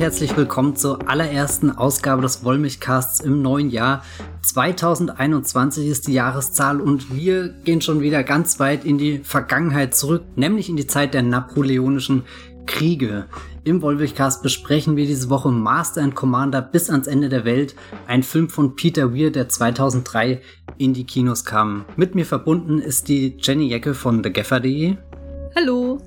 herzlich willkommen zur allerersten Ausgabe des Wollmilchcasts im neuen Jahr. 2021 ist die Jahreszahl und wir gehen schon wieder ganz weit in die Vergangenheit zurück, nämlich in die Zeit der napoleonischen Kriege. Im Wollmilchcast besprechen wir diese Woche Master and Commander bis ans Ende der Welt, ein Film von Peter Weir, der 2003 in die Kinos kam. Mit mir verbunden ist die Jenny Jecke von TheGaffer.de. Hallo.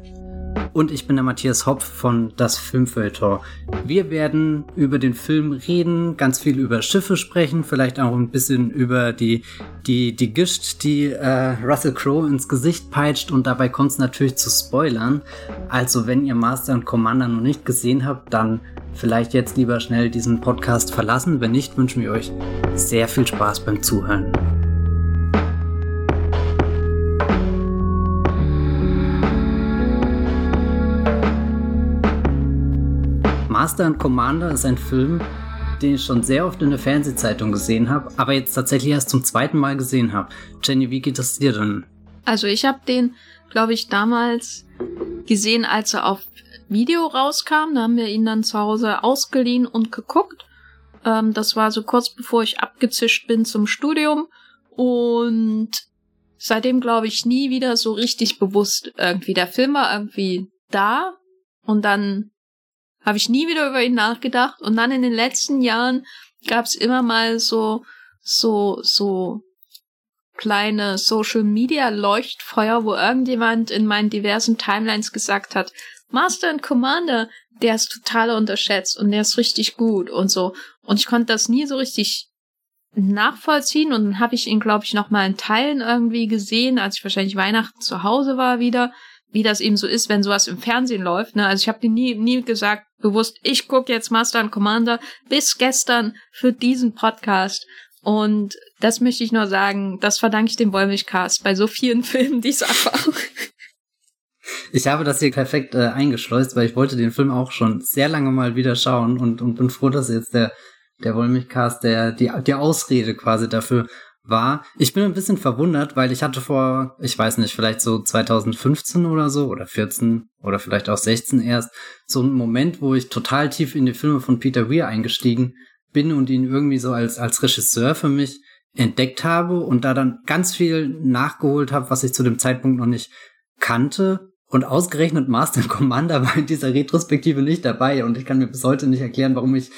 Und ich bin der Matthias Hopf von Das Filmfeuilleton. Wir werden über den Film reden, ganz viel über Schiffe sprechen, vielleicht auch ein bisschen über die, die, die Gischt, die äh, Russell Crowe ins Gesicht peitscht und dabei kommt es natürlich zu Spoilern. Also wenn ihr Master und Commander noch nicht gesehen habt, dann vielleicht jetzt lieber schnell diesen Podcast verlassen. Wenn nicht, wünschen wir euch sehr viel Spaß beim Zuhören. Master and Commander ist ein Film, den ich schon sehr oft in der Fernsehzeitung gesehen habe, aber jetzt tatsächlich erst zum zweiten Mal gesehen habe. Jenny, wie geht es dir denn? Also ich habe den, glaube ich, damals gesehen, als er auf Video rauskam. Da haben wir ihn dann zu Hause ausgeliehen und geguckt. Ähm, das war so kurz bevor ich abgezischt bin zum Studium. Und seitdem glaube ich nie wieder so richtig bewusst irgendwie. Der Film war irgendwie da und dann habe ich nie wieder über ihn nachgedacht. Und dann in den letzten Jahren gab es immer mal so, so, so kleine Social Media Leuchtfeuer, wo irgendjemand in meinen diversen Timelines gesagt hat, Master and Commander, der ist total unterschätzt und der ist richtig gut und so. Und ich konnte das nie so richtig nachvollziehen und dann habe ich ihn, glaube ich, noch mal in Teilen irgendwie gesehen, als ich wahrscheinlich Weihnachten zu Hause war wieder wie das eben so ist, wenn sowas im Fernsehen läuft. Ne? Also ich habe dir nie, nie gesagt, bewusst, ich gucke jetzt Master and Commander bis gestern für diesen Podcast. Und das möchte ich nur sagen, das verdanke ich dem Wollmilchcast bei so vielen Filmen diese Erfahrung. Ich habe das hier perfekt äh, eingeschleust, weil ich wollte den Film auch schon sehr lange mal wieder schauen und, und bin froh, dass jetzt der, der Wollmilchcast der, die, die Ausrede quasi dafür war. Ich bin ein bisschen verwundert, weil ich hatte vor, ich weiß nicht, vielleicht so 2015 oder so oder 14 oder vielleicht auch 16 erst so einen Moment, wo ich total tief in die Filme von Peter Weir eingestiegen bin und ihn irgendwie so als als Regisseur für mich entdeckt habe und da dann ganz viel nachgeholt habe, was ich zu dem Zeitpunkt noch nicht kannte. Und ausgerechnet Master Commander war in dieser Retrospektive nicht dabei und ich kann mir bis heute nicht erklären, warum ich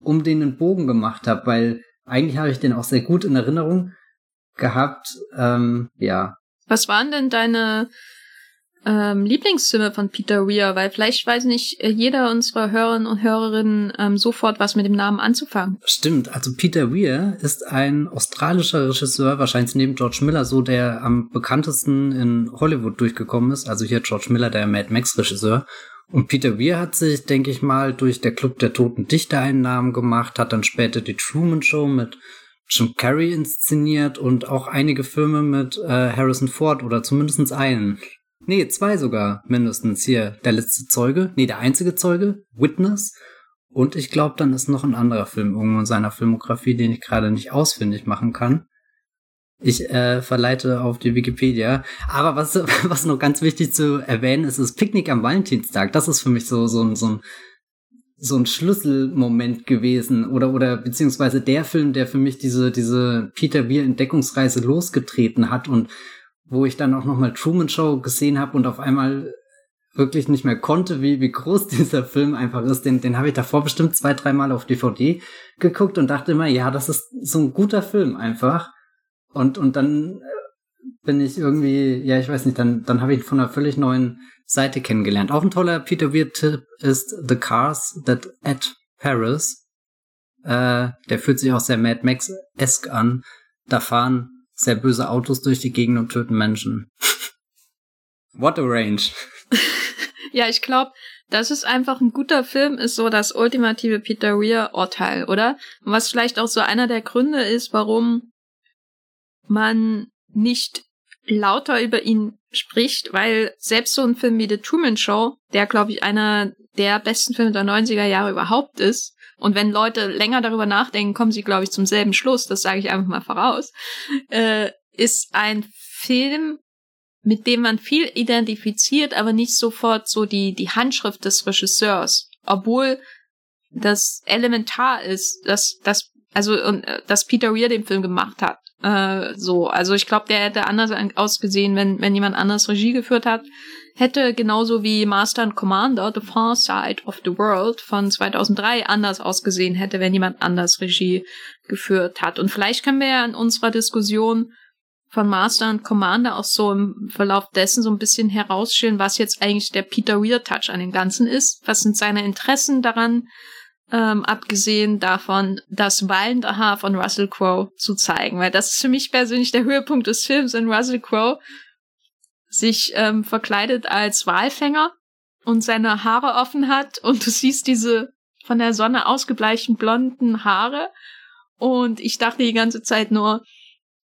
um den einen Bogen gemacht habe, weil eigentlich habe ich den auch sehr gut in Erinnerung gehabt. Ähm, ja. Was waren denn deine ähm, Lieblingsfilme von Peter Weir? Weil vielleicht weiß nicht äh, jeder unserer Hörerinnen und Hörerinnen ähm, sofort was mit dem Namen anzufangen. Stimmt, also Peter Weir ist ein australischer Regisseur, wahrscheinlich neben George Miller so, der am bekanntesten in Hollywood durchgekommen ist. Also hier George Miller, der Mad Max Regisseur. Und Peter Weir hat sich, denke ich mal, durch der Club der Toten Dichter einen Namen gemacht, hat dann später die Truman Show mit Jim Carrey inszeniert und auch einige Filme mit äh, Harrison Ford oder zumindest einen. Nee, zwei sogar mindestens hier. Der letzte Zeuge, nee, der einzige Zeuge, Witness. Und ich glaube, dann ist noch ein anderer Film irgendwo in seiner Filmografie, den ich gerade nicht ausfindig machen kann. Ich äh, verleite auf die Wikipedia. Aber was, was noch ganz wichtig zu erwähnen ist, ist Picknick am Valentinstag. Das ist für mich so, so, ein so ein so ein Schlüsselmoment gewesen oder oder beziehungsweise der Film, der für mich diese diese Peter Beer Entdeckungsreise losgetreten hat und wo ich dann auch noch mal Truman Show gesehen habe und auf einmal wirklich nicht mehr konnte, wie wie groß dieser Film einfach ist. Den den habe ich davor bestimmt zwei dreimal auf DVD geguckt und dachte immer, ja, das ist so ein guter Film einfach. Und, und dann äh, bin ich irgendwie, ja, ich weiß nicht, dann, dann habe ich ihn von einer völlig neuen Seite kennengelernt. Auch ein toller Peter Weir-Tipp ist The Cars That at Paris. Äh, der fühlt sich auch sehr Mad Max-esque an. Da fahren sehr böse Autos durch die Gegend und töten Menschen. What a range. ja, ich glaube, das ist einfach ein guter Film, ist so das ultimative Peter Weir-Urteil, oder? was vielleicht auch so einer der Gründe ist, warum man nicht lauter über ihn spricht, weil selbst so ein Film wie The Truman Show, der glaube ich einer der besten Filme der 90er Jahre überhaupt ist, und wenn Leute länger darüber nachdenken, kommen sie glaube ich zum selben Schluss, das sage ich einfach mal voraus, äh, ist ein Film, mit dem man viel identifiziert, aber nicht sofort so die, die Handschrift des Regisseurs. Obwohl das elementar ist, dass, dass, also, und, äh, dass Peter Weir den Film gemacht hat. Äh, so, also ich glaube, der hätte anders ausgesehen, wenn, wenn jemand anders Regie geführt hat. Hätte genauso wie Master and Commander, The Far Side of the World von 2003 anders ausgesehen hätte, wenn jemand anders Regie geführt hat. Und vielleicht können wir ja in unserer Diskussion von Master and Commander auch so im Verlauf dessen so ein bisschen herausstellen, was jetzt eigentlich der Peter Weir Touch an dem Ganzen ist. Was sind seine Interessen daran? Ähm, abgesehen davon, das wallende Haar von Russell Crowe zu zeigen, weil das ist für mich persönlich der Höhepunkt des Films, wenn Russell Crowe sich ähm, verkleidet als Walfänger und seine Haare offen hat und du siehst diese von der Sonne ausgebleichten blonden Haare und ich dachte die ganze Zeit nur,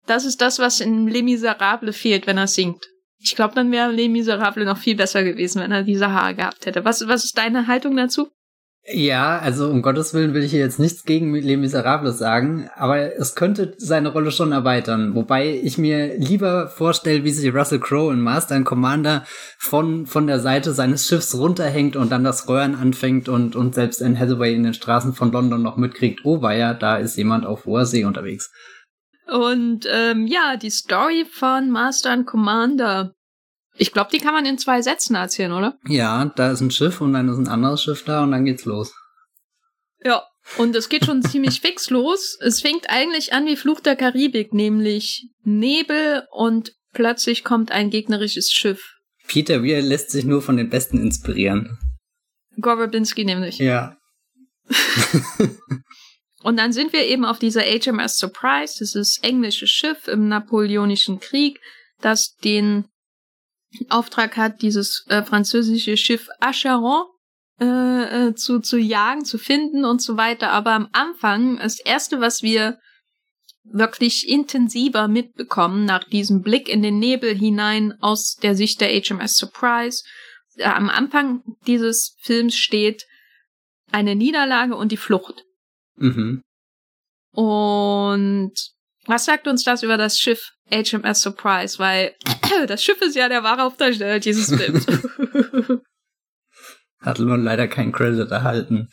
das ist das, was in Les Miserables fehlt, wenn er singt. Ich glaube, dann wäre Les Miserables noch viel besser gewesen, wenn er diese Haare gehabt hätte. Was, was ist deine Haltung dazu? Ja, also um Gottes Willen will ich hier jetzt nichts gegen Les Miserables sagen, aber es könnte seine Rolle schon erweitern. Wobei ich mir lieber vorstelle, wie sich Russell Crowe in Master and Commander von, von der Seite seines Schiffs runterhängt und dann das Röhren anfängt und, und selbst Anne Hathaway in den Straßen von London noch mitkriegt, oh weia, da ist jemand auf hoher See unterwegs. Und ähm, ja, die Story von Master and Commander ich glaube, die kann man in zwei Sätzen erzählen, oder? Ja, da ist ein Schiff und dann ist ein anderes Schiff da und dann geht's los. Ja, und es geht schon ziemlich fix los. Es fängt eigentlich an wie Fluch der Karibik, nämlich Nebel und plötzlich kommt ein gegnerisches Schiff. Peter Weir lässt sich nur von den Besten inspirieren. Gorobinski nämlich. Ja. und dann sind wir eben auf dieser HMS Surprise, das ist englische Schiff im Napoleonischen Krieg, das den Auftrag hat, dieses äh, französische Schiff Acheron äh, äh, zu, zu jagen, zu finden und so weiter. Aber am Anfang, das Erste, was wir wirklich intensiver mitbekommen, nach diesem Blick in den Nebel hinein aus der Sicht der HMS Surprise, äh, am Anfang dieses Films steht eine Niederlage und die Flucht. Mhm. Und was sagt uns das über das Schiff HMS Surprise? Weil das Schiff ist ja der wahre Hauptdarsteller dieses Films. Hat nur leider keinen Credit erhalten.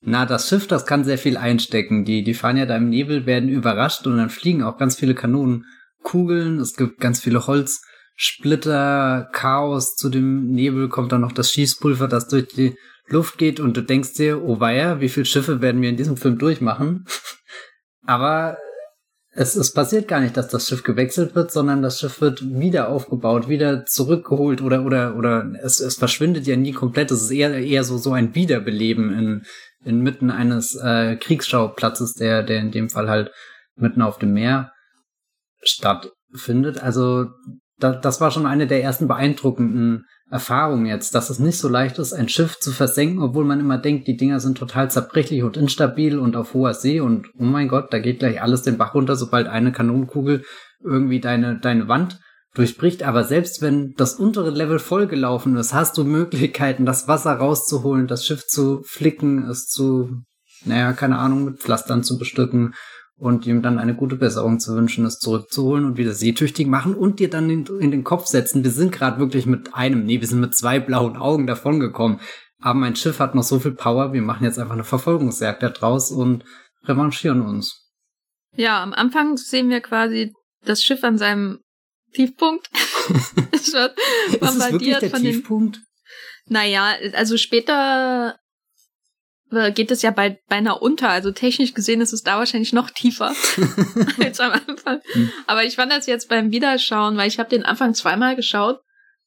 Na, das Schiff, das kann sehr viel einstecken. Die, die fahren ja da im Nebel, werden überrascht und dann fliegen auch ganz viele Kanonenkugeln. Es gibt ganz viele Holzsplitter, Chaos. Zu dem Nebel kommt dann noch das Schießpulver, das durch die Luft geht und du denkst dir, oh weia, wie viele Schiffe werden wir in diesem Film durchmachen? Aber es, es passiert gar nicht, dass das Schiff gewechselt wird, sondern das Schiff wird wieder aufgebaut, wieder zurückgeholt oder oder oder es, es verschwindet ja nie komplett. Es ist eher eher so so ein Wiederbeleben in inmitten eines äh, Kriegsschauplatzes, der der in dem Fall halt mitten auf dem Meer stattfindet. Also da, das war schon eine der ersten beeindruckenden Erfahrungen jetzt, dass es nicht so leicht ist, ein Schiff zu versenken, obwohl man immer denkt, die Dinger sind total zerbrechlich und instabil und auf hoher See und oh mein Gott, da geht gleich alles den Bach runter, sobald eine Kanonenkugel irgendwie deine, deine Wand durchbricht. Aber selbst wenn das untere Level vollgelaufen ist, hast du Möglichkeiten, das Wasser rauszuholen, das Schiff zu flicken, es zu, naja, keine Ahnung, mit Pflastern zu bestücken und ihm dann eine gute Besserung zu wünschen, es zurückzuholen und wieder seetüchtig machen und dir dann in, in den Kopf setzen, wir sind gerade wirklich mit einem, nee, wir sind mit zwei blauen Augen davongekommen, aber mein Schiff hat noch so viel Power, wir machen jetzt einfach eine Verfolgungsjagd da draus und revanchieren uns. Ja, am Anfang sehen wir quasi das Schiff an seinem Tiefpunkt. es wird bombardiert Ist es wirklich der von Tiefpunkt? Den, naja, also später geht es ja bei, beinahe unter. Also technisch gesehen ist es da wahrscheinlich noch tiefer als am Anfang. Hm. Aber ich fand das jetzt beim Wiederschauen, weil ich habe den Anfang zweimal geschaut.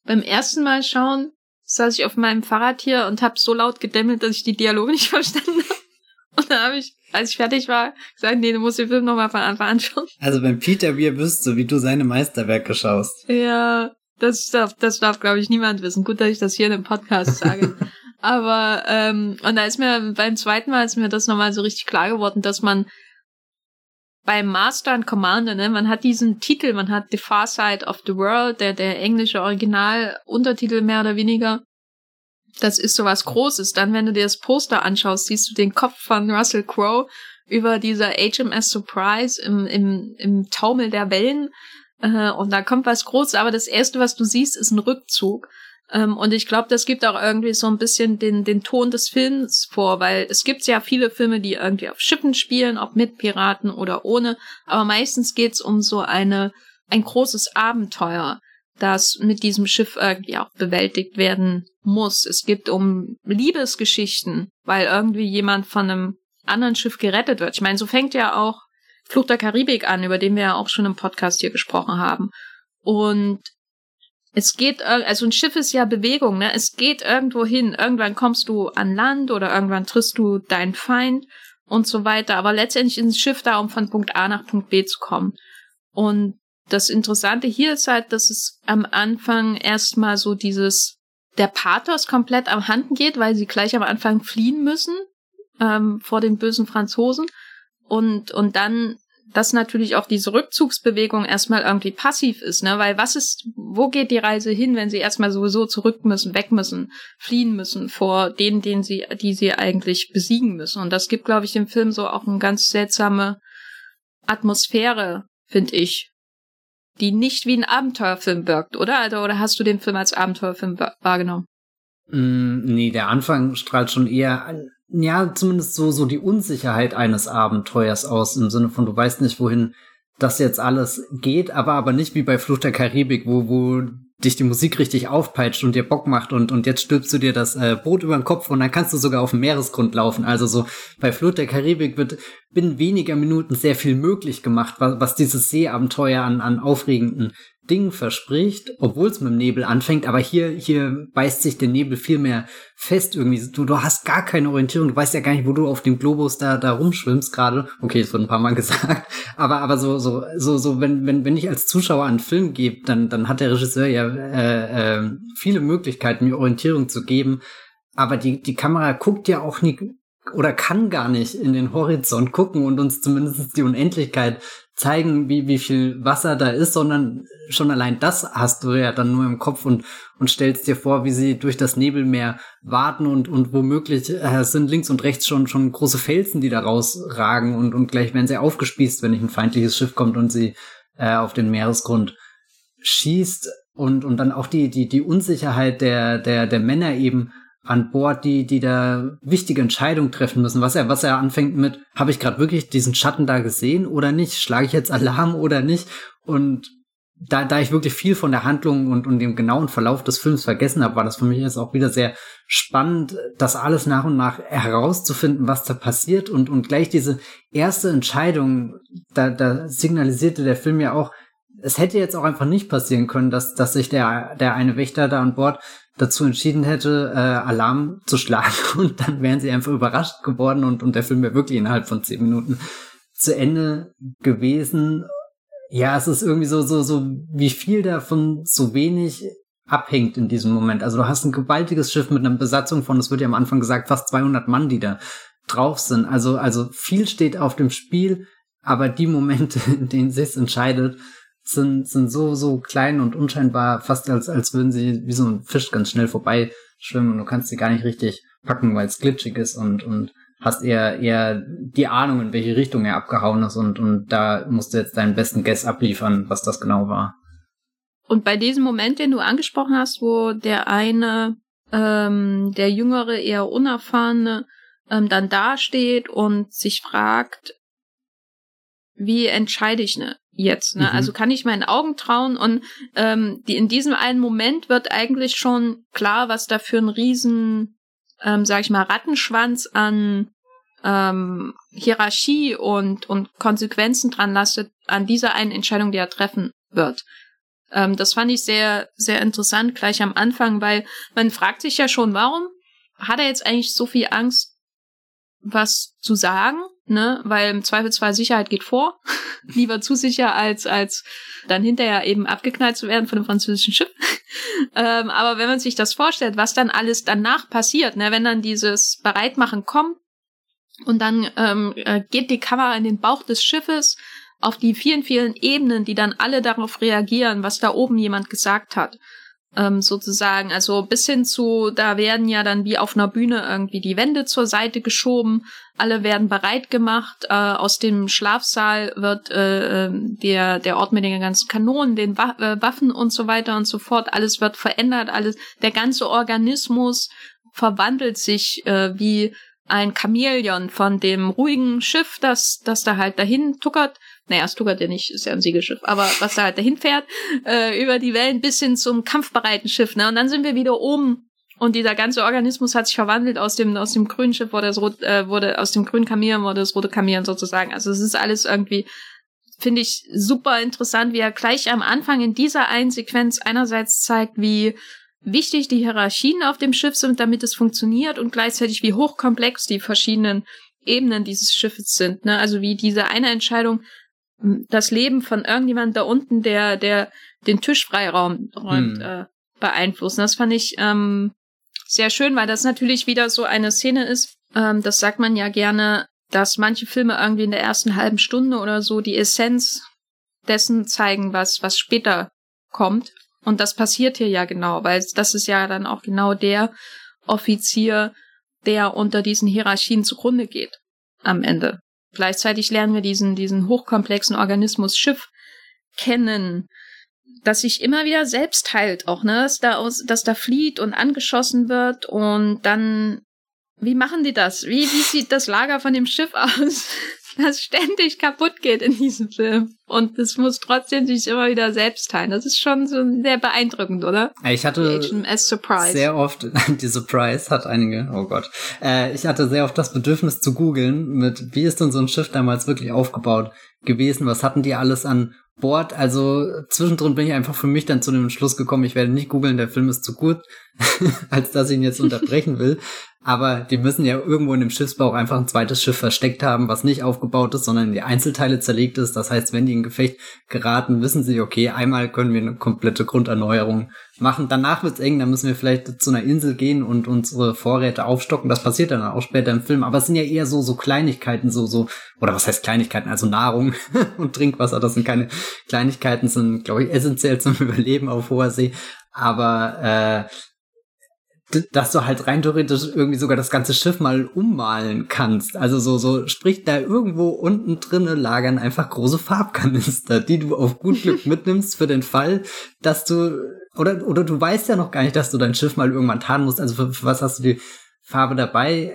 Beim ersten Mal schauen saß ich auf meinem Fahrrad hier und habe so laut gedämmelt, dass ich die Dialoge nicht verstanden habe. Und dann habe ich, als ich fertig war, gesagt, nee, du musst den Film nochmal von Anfang an schauen. Also wenn Peter Weir wüsste, wie du seine Meisterwerke schaust. Ja, das darf, das darf, glaube ich, niemand wissen. Gut, dass ich das hier in dem Podcast sage. Aber, ähm, und da ist mir beim zweiten Mal ist mir das nochmal so richtig klar geworden, dass man beim Master and Commander, ne, man hat diesen Titel, man hat The Far Side of the World, der, der englische Original-Untertitel mehr oder weniger. Das ist so was Großes. Dann, wenn du dir das Poster anschaust, siehst du den Kopf von Russell Crowe über dieser HMS Surprise im, im, im Taumel der Wellen. Äh, und da kommt was Großes, aber das erste, was du siehst, ist ein Rückzug. Ähm, und ich glaube, das gibt auch irgendwie so ein bisschen den, den Ton des Films vor, weil es gibt ja viele Filme, die irgendwie auf Schiffen spielen, ob mit Piraten oder ohne. Aber meistens geht's um so eine, ein großes Abenteuer, das mit diesem Schiff irgendwie auch bewältigt werden muss. Es gibt um Liebesgeschichten, weil irgendwie jemand von einem anderen Schiff gerettet wird. Ich meine, so fängt ja auch Fluch der Karibik an, über den wir ja auch schon im Podcast hier gesprochen haben. Und es geht, also ein Schiff ist ja Bewegung, ne? Es geht irgendwo hin. Irgendwann kommst du an Land oder irgendwann triffst du deinen Feind und so weiter. Aber letztendlich ist ein Schiff da, um von Punkt A nach Punkt B zu kommen. Und das Interessante hier ist halt, dass es am Anfang erstmal so dieses, der Pathos komplett am Handen geht, weil sie gleich am Anfang fliehen müssen ähm, vor den bösen Franzosen. Und, und dann, dass natürlich auch diese Rückzugsbewegung erstmal irgendwie passiv ist, ne? Weil was ist, wo geht die Reise hin, wenn sie erstmal sowieso zurück müssen, weg müssen, fliehen müssen vor denen, denen sie, die sie eigentlich besiegen müssen. Und das gibt, glaube ich, dem Film so auch eine ganz seltsame Atmosphäre, finde ich, die nicht wie ein Abenteuerfilm wirkt, oder? Also, oder hast du den Film als Abenteuerfilm wahrgenommen? Mm, nee, der Anfang strahlt schon eher an, ja, zumindest so, so die Unsicherheit eines Abenteuers aus, im Sinne von, du weißt nicht, wohin das jetzt alles geht, aber aber nicht wie bei Flucht der Karibik, wo, wo dich die Musik richtig aufpeitscht und dir Bock macht und, und jetzt stülpst du dir das äh, Boot über den Kopf und dann kannst du sogar auf dem Meeresgrund laufen. Also so bei Flut der Karibik wird binnen weniger Minuten sehr viel möglich gemacht, was, was dieses Seeabenteuer an, an aufregenden Ding verspricht, obwohl es mit dem Nebel anfängt, aber hier, hier beißt sich der Nebel viel mehr fest irgendwie. Du, du hast gar keine Orientierung, du weißt ja gar nicht, wo du auf dem Globus da, da rumschwimmst gerade. Okay, das wurde ein paar Mal gesagt. Aber, aber so, so, so, so, wenn, wenn, wenn ich als Zuschauer einen Film gebe, dann, dann hat der Regisseur ja äh, äh, viele Möglichkeiten, mir Orientierung zu geben. Aber die, die Kamera guckt ja auch nie oder kann gar nicht in den Horizont gucken und uns zumindest die Unendlichkeit zeigen, wie, wie viel Wasser da ist, sondern schon allein das hast du ja dann nur im Kopf und, und stellst dir vor, wie sie durch das Nebelmeer warten und, und womöglich äh, sind links und rechts schon, schon große Felsen, die da rausragen und, und gleich werden sie aufgespießt, wenn nicht ein feindliches Schiff kommt und sie äh, auf den Meeresgrund schießt. Und, und dann auch die, die, die Unsicherheit der, der, der Männer eben an Bord, die, die da wichtige Entscheidungen treffen müssen. Was er, was er anfängt mit, habe ich gerade wirklich diesen Schatten da gesehen oder nicht? Schlage ich jetzt Alarm oder nicht? Und da, da ich wirklich viel von der Handlung und, und dem genauen Verlauf des Films vergessen habe, war das für mich jetzt auch wieder sehr spannend, das alles nach und nach herauszufinden, was da passiert und, und gleich diese erste Entscheidung, da, da signalisierte der Film ja auch, es hätte jetzt auch einfach nicht passieren können, dass, dass sich der, der eine Wächter da an Bord dazu entschieden hätte, äh, Alarm zu schlagen und dann wären sie einfach überrascht geworden und, und der Film wäre wirklich innerhalb von zehn Minuten zu Ende gewesen. Ja, es ist irgendwie so, so, so, wie viel davon so wenig abhängt in diesem Moment. Also du hast ein gewaltiges Schiff mit einer Besatzung von, es wird ja am Anfang gesagt, fast 200 Mann, die da drauf sind. Also, also viel steht auf dem Spiel, aber die Momente, in denen sich's entscheidet, sind, sind so, so klein und unscheinbar, fast als, als würden sie wie so ein Fisch ganz schnell vorbeischwimmen und du kannst sie gar nicht richtig packen, weil es glitschig ist und, und hast eher, eher die Ahnung, in welche Richtung er abgehauen ist und, und da musst du jetzt deinen besten Guess abliefern, was das genau war. Und bei diesem Moment, den du angesprochen hast, wo der eine, ähm, der jüngere, eher unerfahrene, ähm, dann dasteht und sich fragt, wie entscheide ich ne, jetzt? Ne? Mhm. Also kann ich meinen Augen trauen und ähm, die, in diesem einen Moment wird eigentlich schon klar, was da für ein riesen, ähm, sag ich mal, Rattenschwanz an ähm, Hierarchie und, und Konsequenzen dran lastet an dieser einen Entscheidung, die er treffen wird. Ähm, das fand ich sehr, sehr interessant gleich am Anfang, weil man fragt sich ja schon, warum hat er jetzt eigentlich so viel Angst, was zu sagen? Ne, weil im Zweifelsfall Sicherheit geht vor. Lieber zu sicher, als, als dann hinterher eben abgeknallt zu werden von einem französischen Schiff. ähm, aber wenn man sich das vorstellt, was dann alles danach passiert, ne, wenn dann dieses Bereitmachen kommt und dann ähm, äh, geht die Kamera in den Bauch des Schiffes auf die vielen, vielen Ebenen, die dann alle darauf reagieren, was da oben jemand gesagt hat. Ähm, sozusagen. Also bis hin zu, da werden ja dann wie auf einer Bühne irgendwie die Wände zur Seite geschoben, alle werden bereit gemacht, äh, aus dem Schlafsaal wird äh, ähm, der, der Ort mit den ganzen Kanonen, den Wa äh, Waffen und so weiter und so fort, alles wird verändert, alles, der ganze Organismus verwandelt sich äh, wie ein Chamäleon von dem ruhigen Schiff, das, das da halt dahin tuckert. Naja, tuckert ja nicht, ist ja ein Segelschiff, aber was da halt dahin fährt, äh, über die Wellen bis hin zum kampfbereiten Schiff, ne? Und dann sind wir wieder oben und dieser ganze Organismus hat sich verwandelt aus dem, aus dem grünen Schiff wurde das rot, äh, wurde, aus dem grünen Kamel wurde das rote Kamel sozusagen. Also es ist alles irgendwie, finde ich super interessant, wie er gleich am Anfang in dieser einen Sequenz einerseits zeigt, wie wichtig die Hierarchien auf dem Schiff sind, damit es funktioniert und gleichzeitig wie hochkomplex die verschiedenen Ebenen dieses Schiffes sind. Ne? Also wie diese eine Entscheidung das Leben von irgendjemand da unten, der, der den Tisch freiräumt, räumt, hm. äh, beeinflussen. Das fand ich ähm, sehr schön, weil das natürlich wieder so eine Szene ist. Ähm, das sagt man ja gerne, dass manche Filme irgendwie in der ersten halben Stunde oder so die Essenz dessen zeigen, was, was später kommt. Und das passiert hier ja genau, weil das ist ja dann auch genau der Offizier, der unter diesen Hierarchien zugrunde geht am Ende. Gleichzeitig lernen wir diesen, diesen hochkomplexen Organismus Schiff kennen, das sich immer wieder selbst heilt auch, ne? Dass da, aus, dass da flieht und angeschossen wird und dann, wie machen die das? Wie, wie sieht das Lager von dem Schiff aus? Das ständig kaputt geht in diesem Film. Und es muss trotzdem sich immer wieder selbst teilen. Das ist schon so sehr beeindruckend, oder? Ich hatte sehr oft, die Surprise hat einige, oh Gott. Äh, ich hatte sehr oft das Bedürfnis zu googeln mit, wie ist denn so ein Schiff damals wirklich aufgebaut gewesen? Was hatten die alles an Bord? Also zwischendrin bin ich einfach für mich dann zu dem Schluss gekommen, ich werde nicht googeln, der Film ist zu gut, als dass ich ihn jetzt unterbrechen will. Aber die müssen ja irgendwo in dem Schiffsbauch einfach ein zweites Schiff versteckt haben, was nicht aufgebaut ist, sondern in die Einzelteile zerlegt ist. Das heißt, wenn die in Gefecht geraten, wissen sie, okay, einmal können wir eine komplette Grunderneuerung machen. Danach wird's eng, dann müssen wir vielleicht zu einer Insel gehen und unsere Vorräte aufstocken. Das passiert dann auch später im Film. Aber es sind ja eher so, so Kleinigkeiten, so, so, oder was heißt Kleinigkeiten? Also Nahrung und Trinkwasser. Das sind keine Kleinigkeiten, sind, glaube ich, essentiell zum Überleben auf hoher See. Aber äh, dass du halt rein theoretisch irgendwie sogar das ganze Schiff mal ummalen kannst. Also so, so, sprich da irgendwo unten drinnen lagern einfach große Farbkanister, die du auf gut Glück mitnimmst für den Fall, dass du, oder, oder du weißt ja noch gar nicht, dass du dein Schiff mal irgendwann tarnen musst. Also für, für was hast du die Farbe dabei?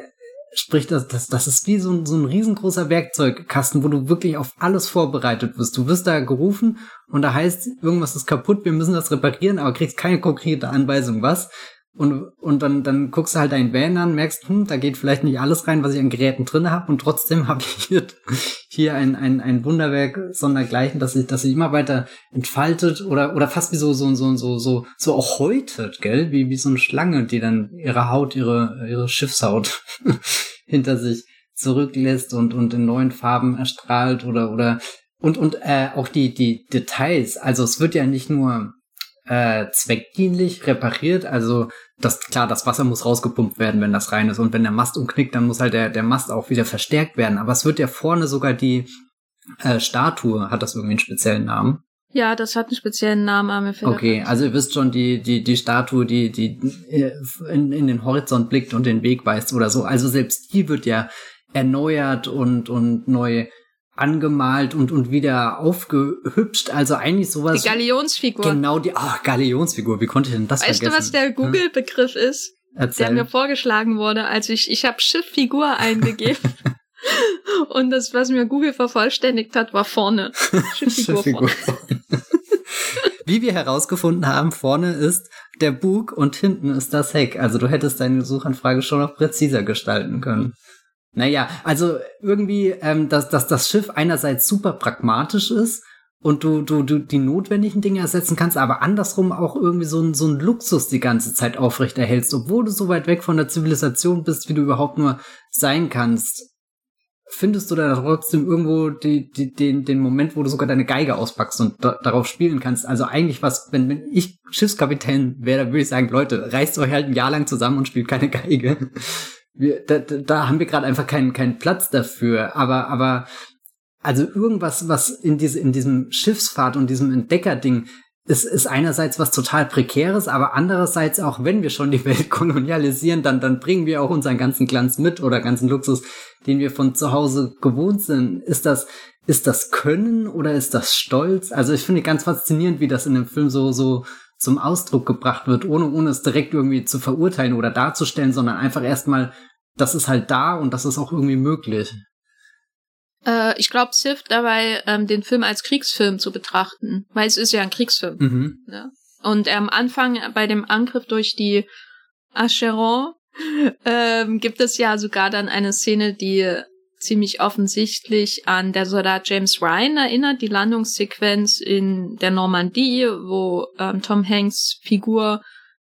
Sprich, das, das, das ist wie so ein, so ein riesengroßer Werkzeugkasten, wo du wirklich auf alles vorbereitet wirst. Du wirst da gerufen und da heißt, irgendwas ist kaputt, wir müssen das reparieren, aber kriegst keine konkrete Anweisung, was. Und, und dann, dann guckst du halt deinen Van an, merkst, hm, da geht vielleicht nicht alles rein, was ich an Geräten drin habe. Und trotzdem habe ich hier, hier ein, ein, ein Wunderwerk sondergleichen, dass sich, dass sich immer weiter entfaltet oder, oder fast wie so, so, so, so, so, so auch häutet, gell? Wie, wie so eine Schlange, die dann ihre Haut, ihre, ihre Schiffshaut hinter sich zurücklässt und, und in neuen Farben erstrahlt oder, oder, und, und, äh, auch die, die Details. Also es wird ja nicht nur, äh, zweckdienlich repariert. Also das klar, das Wasser muss rausgepumpt werden, wenn das rein ist. Und wenn der Mast umknickt, dann muss halt der, der Mast auch wieder verstärkt werden. Aber es wird ja vorne sogar die äh, Statue, hat das irgendwie einen speziellen Namen? Ja, das hat einen speziellen Namen, aber mir Okay, also ihr wisst schon, die, die, die Statue, die, die äh, in, in den Horizont blickt und den Weg weist oder so. Also selbst die wird ja erneuert und, und neu angemalt und, und wieder aufgehübscht. Also eigentlich sowas. Die Galionsfigur. Genau, die, ach, Galionsfigur. Wie konnte ich denn das weißt vergessen? Weißt du, was der hm? Google-Begriff ist? Erzähl. Der mir vorgeschlagen wurde, als ich, ich habe Schifffigur eingegeben. und das, was mir Google vervollständigt hat, war vorne. Schifffigur, Schifffigur vorne. Wie wir herausgefunden haben, vorne ist der Bug und hinten ist das Heck. Also du hättest deine Suchanfrage schon noch präziser gestalten können. Naja, also irgendwie, ähm, dass, dass das Schiff einerseits super pragmatisch ist und du, du, du die notwendigen Dinge ersetzen kannst, aber andersrum auch irgendwie so ein, so ein Luxus die ganze Zeit aufrechterhältst, obwohl du so weit weg von der Zivilisation bist, wie du überhaupt nur sein kannst. Findest du da trotzdem irgendwo die, die, den, den Moment, wo du sogar deine Geige auspackst und da, darauf spielen kannst? Also eigentlich was, wenn, wenn ich Schiffskapitän wäre, dann würde ich sagen, Leute, reißt euch halt ein Jahr lang zusammen und spielt keine Geige wir, da, da haben wir gerade einfach keinen keinen Platz dafür. Aber aber also irgendwas, was in diese in diesem Schiffsfahrt und diesem Entdeckerding es ist einerseits was total Prekäres, aber andererseits auch, wenn wir schon die Welt kolonialisieren, dann, dann bringen wir auch unseren ganzen Glanz mit oder ganzen Luxus, den wir von zu Hause gewohnt sind. Ist das, ist das Können oder ist das Stolz? Also ich finde ganz faszinierend, wie das in dem Film so, so zum Ausdruck gebracht wird, ohne, ohne es direkt irgendwie zu verurteilen oder darzustellen, sondern einfach erstmal, das ist halt da und das ist auch irgendwie möglich. Äh, ich glaube, es hilft dabei, ähm, den Film als Kriegsfilm zu betrachten, weil es ist ja ein Kriegsfilm. Mhm. Ja. Und am Anfang bei dem Angriff durch die Acheron ähm, gibt es ja sogar dann eine Szene, die ziemlich offensichtlich an der Soldat James Ryan erinnert, die Landungssequenz in der Normandie, wo ähm, Tom Hanks Figur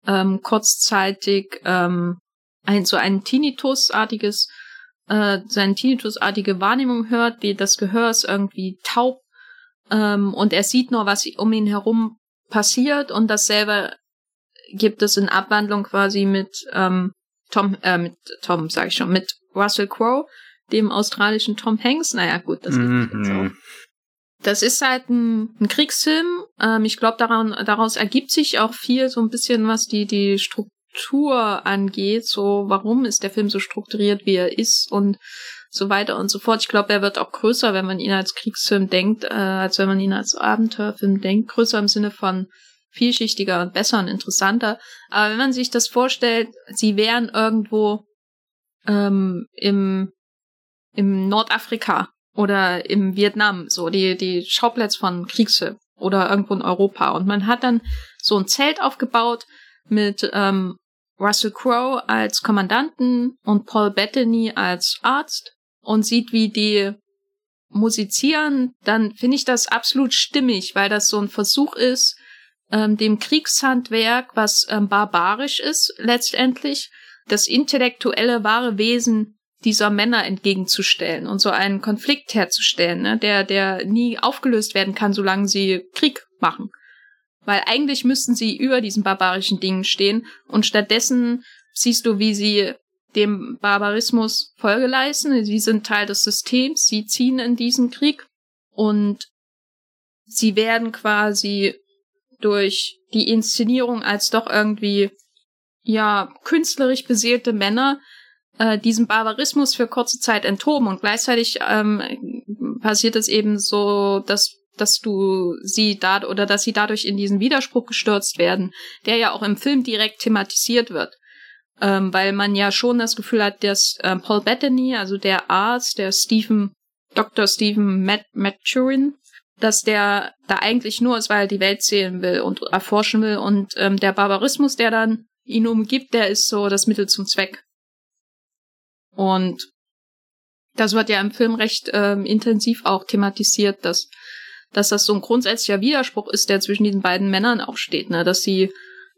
ähm, kurzzeitig ähm, ein so ein Tinnitus-artiges äh, seine Tinnitusartige Wahrnehmung hört, die das Gehör ist irgendwie taub ähm, und er sieht nur, was um ihn herum passiert und dasselbe gibt es in Abwandlung quasi mit ähm, Tom, äh, mit Tom, sag ich schon, mit Russell Crowe, dem australischen Tom Hanks. Naja, gut, das mm jetzt auch. Das ist halt ein, ein Kriegsfilm. Ähm, ich glaube, daraus ergibt sich auch viel so ein bisschen, was die, die Struktur Struktur angeht, so warum ist der Film so strukturiert, wie er ist und so weiter und so fort. Ich glaube, er wird auch größer, wenn man ihn als Kriegsfilm denkt, äh, als wenn man ihn als Abenteuerfilm denkt. Größer im Sinne von vielschichtiger und besser und interessanter. Aber wenn man sich das vorstellt, sie wären irgendwo ähm, im, im Nordafrika oder im Vietnam, so die, die Schauplätze von Kriegsfilm oder irgendwo in Europa. Und man hat dann so ein Zelt aufgebaut mit ähm, Russell Crowe als Kommandanten und Paul Bettany als Arzt und sieht, wie die musizieren, dann finde ich das absolut stimmig, weil das so ein Versuch ist, ähm, dem Kriegshandwerk, was ähm, barbarisch ist, letztendlich, das intellektuelle wahre Wesen dieser Männer entgegenzustellen und so einen Konflikt herzustellen, ne, der, der nie aufgelöst werden kann, solange sie Krieg machen weil eigentlich müssten sie über diesen barbarischen Dingen stehen und stattdessen siehst du, wie sie dem Barbarismus Folge leisten. Sie sind Teil des Systems, sie ziehen in diesen Krieg und sie werden quasi durch die Inszenierung als doch irgendwie ja künstlerisch beseelte Männer äh, diesem Barbarismus für kurze Zeit enthoben und gleichzeitig ähm, passiert es eben so, dass dass du sie da oder dass sie dadurch in diesen Widerspruch gestürzt werden, der ja auch im Film direkt thematisiert wird. Ähm, weil man ja schon das Gefühl hat, dass ähm, Paul Bettany, also der Arzt, der Stephen, Dr. Stephen Mat Maturin, dass der da eigentlich nur ist, weil er die Welt sehen will und erforschen will und ähm, der Barbarismus, der dann ihn umgibt, der ist so das Mittel zum Zweck. Und das wird ja im Film recht ähm, intensiv auch thematisiert, dass dass das so ein grundsätzlicher Widerspruch ist, der zwischen diesen beiden Männern auch steht, ne? dass sie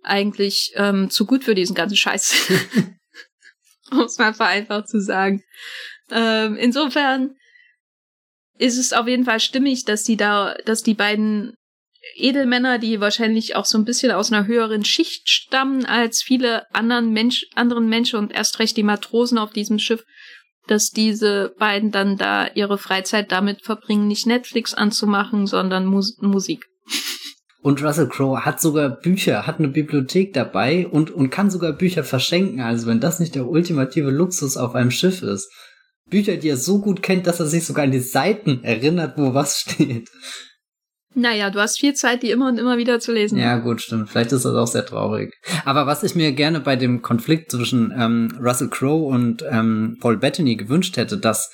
eigentlich ähm, zu gut für diesen ganzen Scheiß sind. um es mal vereinfacht zu sagen. Ähm, insofern ist es auf jeden Fall stimmig, dass die da, dass die beiden Edelmänner, die wahrscheinlich auch so ein bisschen aus einer höheren Schicht stammen als viele anderen Mensch, anderen Menschen und erst recht die Matrosen auf diesem Schiff, dass diese beiden dann da ihre Freizeit damit verbringen, nicht Netflix anzumachen, sondern Mus Musik. Und Russell Crowe hat sogar Bücher, hat eine Bibliothek dabei und, und kann sogar Bücher verschenken. Also wenn das nicht der ultimative Luxus auf einem Schiff ist. Bücher, die er so gut kennt, dass er sich sogar an die Seiten erinnert, wo was steht. Naja, du hast viel Zeit, die immer und immer wieder zu lesen. Ja, gut, stimmt. Vielleicht ist das auch sehr traurig. Aber was ich mir gerne bei dem Konflikt zwischen ähm, Russell Crowe und ähm, Paul Bettany gewünscht hätte, dass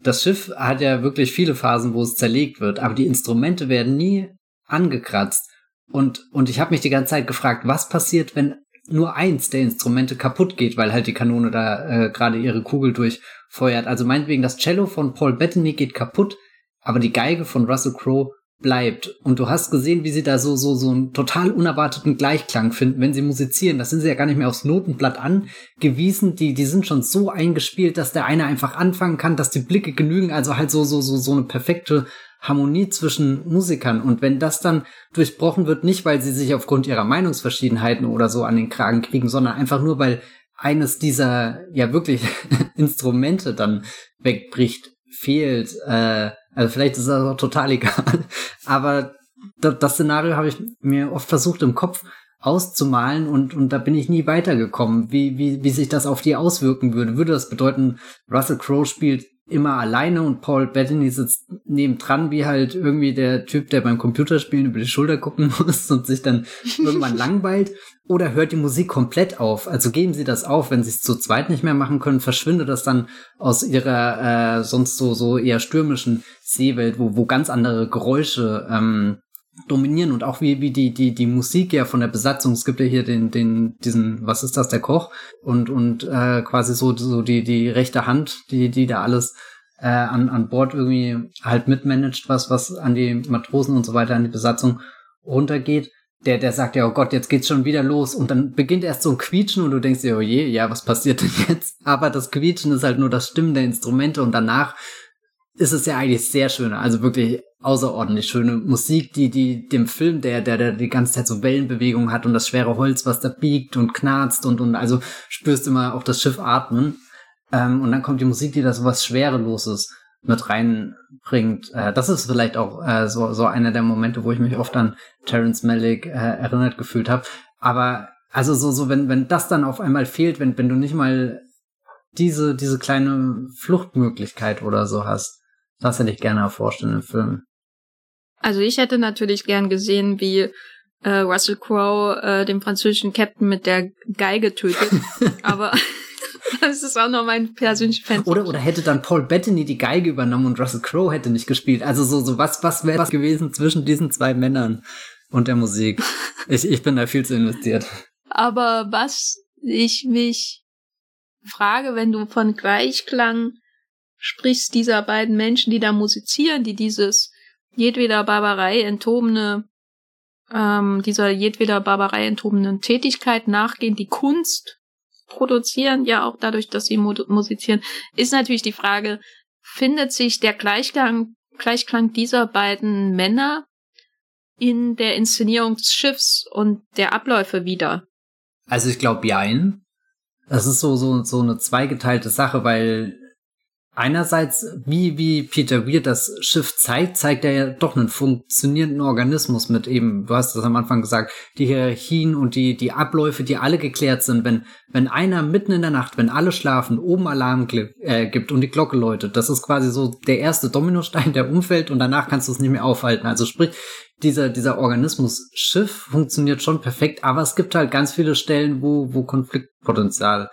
das Schiff hat ja wirklich viele Phasen, wo es zerlegt wird, aber die Instrumente werden nie angekratzt. Und, und ich habe mich die ganze Zeit gefragt, was passiert, wenn nur eins der Instrumente kaputt geht, weil halt die Kanone da äh, gerade ihre Kugel durchfeuert. Also meinetwegen, das Cello von Paul Bettany geht kaputt, aber die Geige von Russell Crowe bleibt. Und du hast gesehen, wie sie da so, so, so einen total unerwarteten Gleichklang finden, wenn sie musizieren. Das sind sie ja gar nicht mehr aufs Notenblatt angewiesen. Die, die sind schon so eingespielt, dass der eine einfach anfangen kann, dass die Blicke genügen. Also halt so, so, so, so eine perfekte Harmonie zwischen Musikern. Und wenn das dann durchbrochen wird, nicht weil sie sich aufgrund ihrer Meinungsverschiedenheiten oder so an den Kragen kriegen, sondern einfach nur, weil eines dieser, ja wirklich Instrumente dann wegbricht, fehlt, äh, also vielleicht ist das auch total egal. Aber das, Szenario habe ich mir oft versucht im Kopf auszumalen und, und da bin ich nie weitergekommen, wie, wie, wie sich das auf die auswirken würde. Würde das bedeuten, Russell Crowe spielt immer alleine und Paul Bettany sitzt nebendran, wie halt irgendwie der Typ, der beim Computerspielen über die Schulter gucken muss und sich dann irgendwann langweilt. Oder hört die Musik komplett auf? Also geben sie das auf, wenn sie es zu zweit nicht mehr machen können, verschwindet das dann aus ihrer äh, sonst so, so eher stürmischen Seewelt, wo, wo ganz andere Geräusche ähm, dominieren und auch wie, wie die, die, die Musik ja von der Besatzung, es gibt ja hier den, den, diesen, was ist das, der Koch und, und äh, quasi so, so die, die rechte Hand, die, die da alles äh, an, an Bord irgendwie halt mitmanagt, was, was an die Matrosen und so weiter, an die Besatzung runtergeht. Der, der sagt ja, oh Gott, jetzt geht's schon wieder los und dann beginnt erst so ein Quietschen und du denkst dir, oh je, ja, was passiert denn jetzt? Aber das Quietschen ist halt nur das Stimmen der Instrumente und danach ist es ja eigentlich sehr schön. Also wirklich außerordentlich schöne Musik, die, die dem Film, der, der, der die ganze Zeit so Wellenbewegungen hat und das schwere Holz, was da biegt und knarzt und, und also spürst immer auch das Schiff atmen. Ähm, und dann kommt die Musik, die da so was Schwereloses mit reinbringt. Äh, das ist vielleicht auch äh, so, so einer der Momente, wo ich mich oft an Terence Malick äh, erinnert gefühlt habe. Aber also so, so, wenn, wenn das dann auf einmal fehlt, wenn, wenn du nicht mal diese, diese kleine Fluchtmöglichkeit oder so hast, das hätte ich gerne erforscht in dem Film. Also ich hätte natürlich gern gesehen, wie äh, Russell Crowe äh, den französischen Captain mit der Geige tötet. Aber das ist auch noch mein persönlicher Fan. Oder, oder hätte dann Paul Bettany die Geige übernommen und Russell Crowe hätte nicht gespielt. Also so, so was, was wäre was gewesen zwischen diesen zwei Männern und der Musik? Ich, ich bin da viel zu investiert. Aber was ich mich frage, wenn du von Gleichklang sprichst dieser beiden Menschen, die da musizieren, die dieses jedweder Barbarei enthobene, ähm, dieser jedweder Barbarei enthobenen Tätigkeit nachgehen, die Kunst produzieren, ja auch dadurch, dass sie musizieren, ist natürlich die Frage, findet sich der Gleichklang, Gleichklang dieser beiden Männer in der Inszenierung des Schiffs und der Abläufe wieder? Also ich glaube, jein. Das ist so, so, so eine zweigeteilte Sache, weil einerseits, wie, wie Peter Weir das Schiff zeigt, zeigt er ja doch einen funktionierenden Organismus mit eben, du hast das am Anfang gesagt, die Hierarchien und die, die Abläufe, die alle geklärt sind. Wenn, wenn einer mitten in der Nacht, wenn alle schlafen, oben Alarm äh, gibt und die Glocke läutet, das ist quasi so der erste Dominostein, der umfällt und danach kannst du es nicht mehr aufhalten. Also sprich, dieser, dieser Organismus Schiff funktioniert schon perfekt, aber es gibt halt ganz viele Stellen, wo, wo Konfliktpotenzial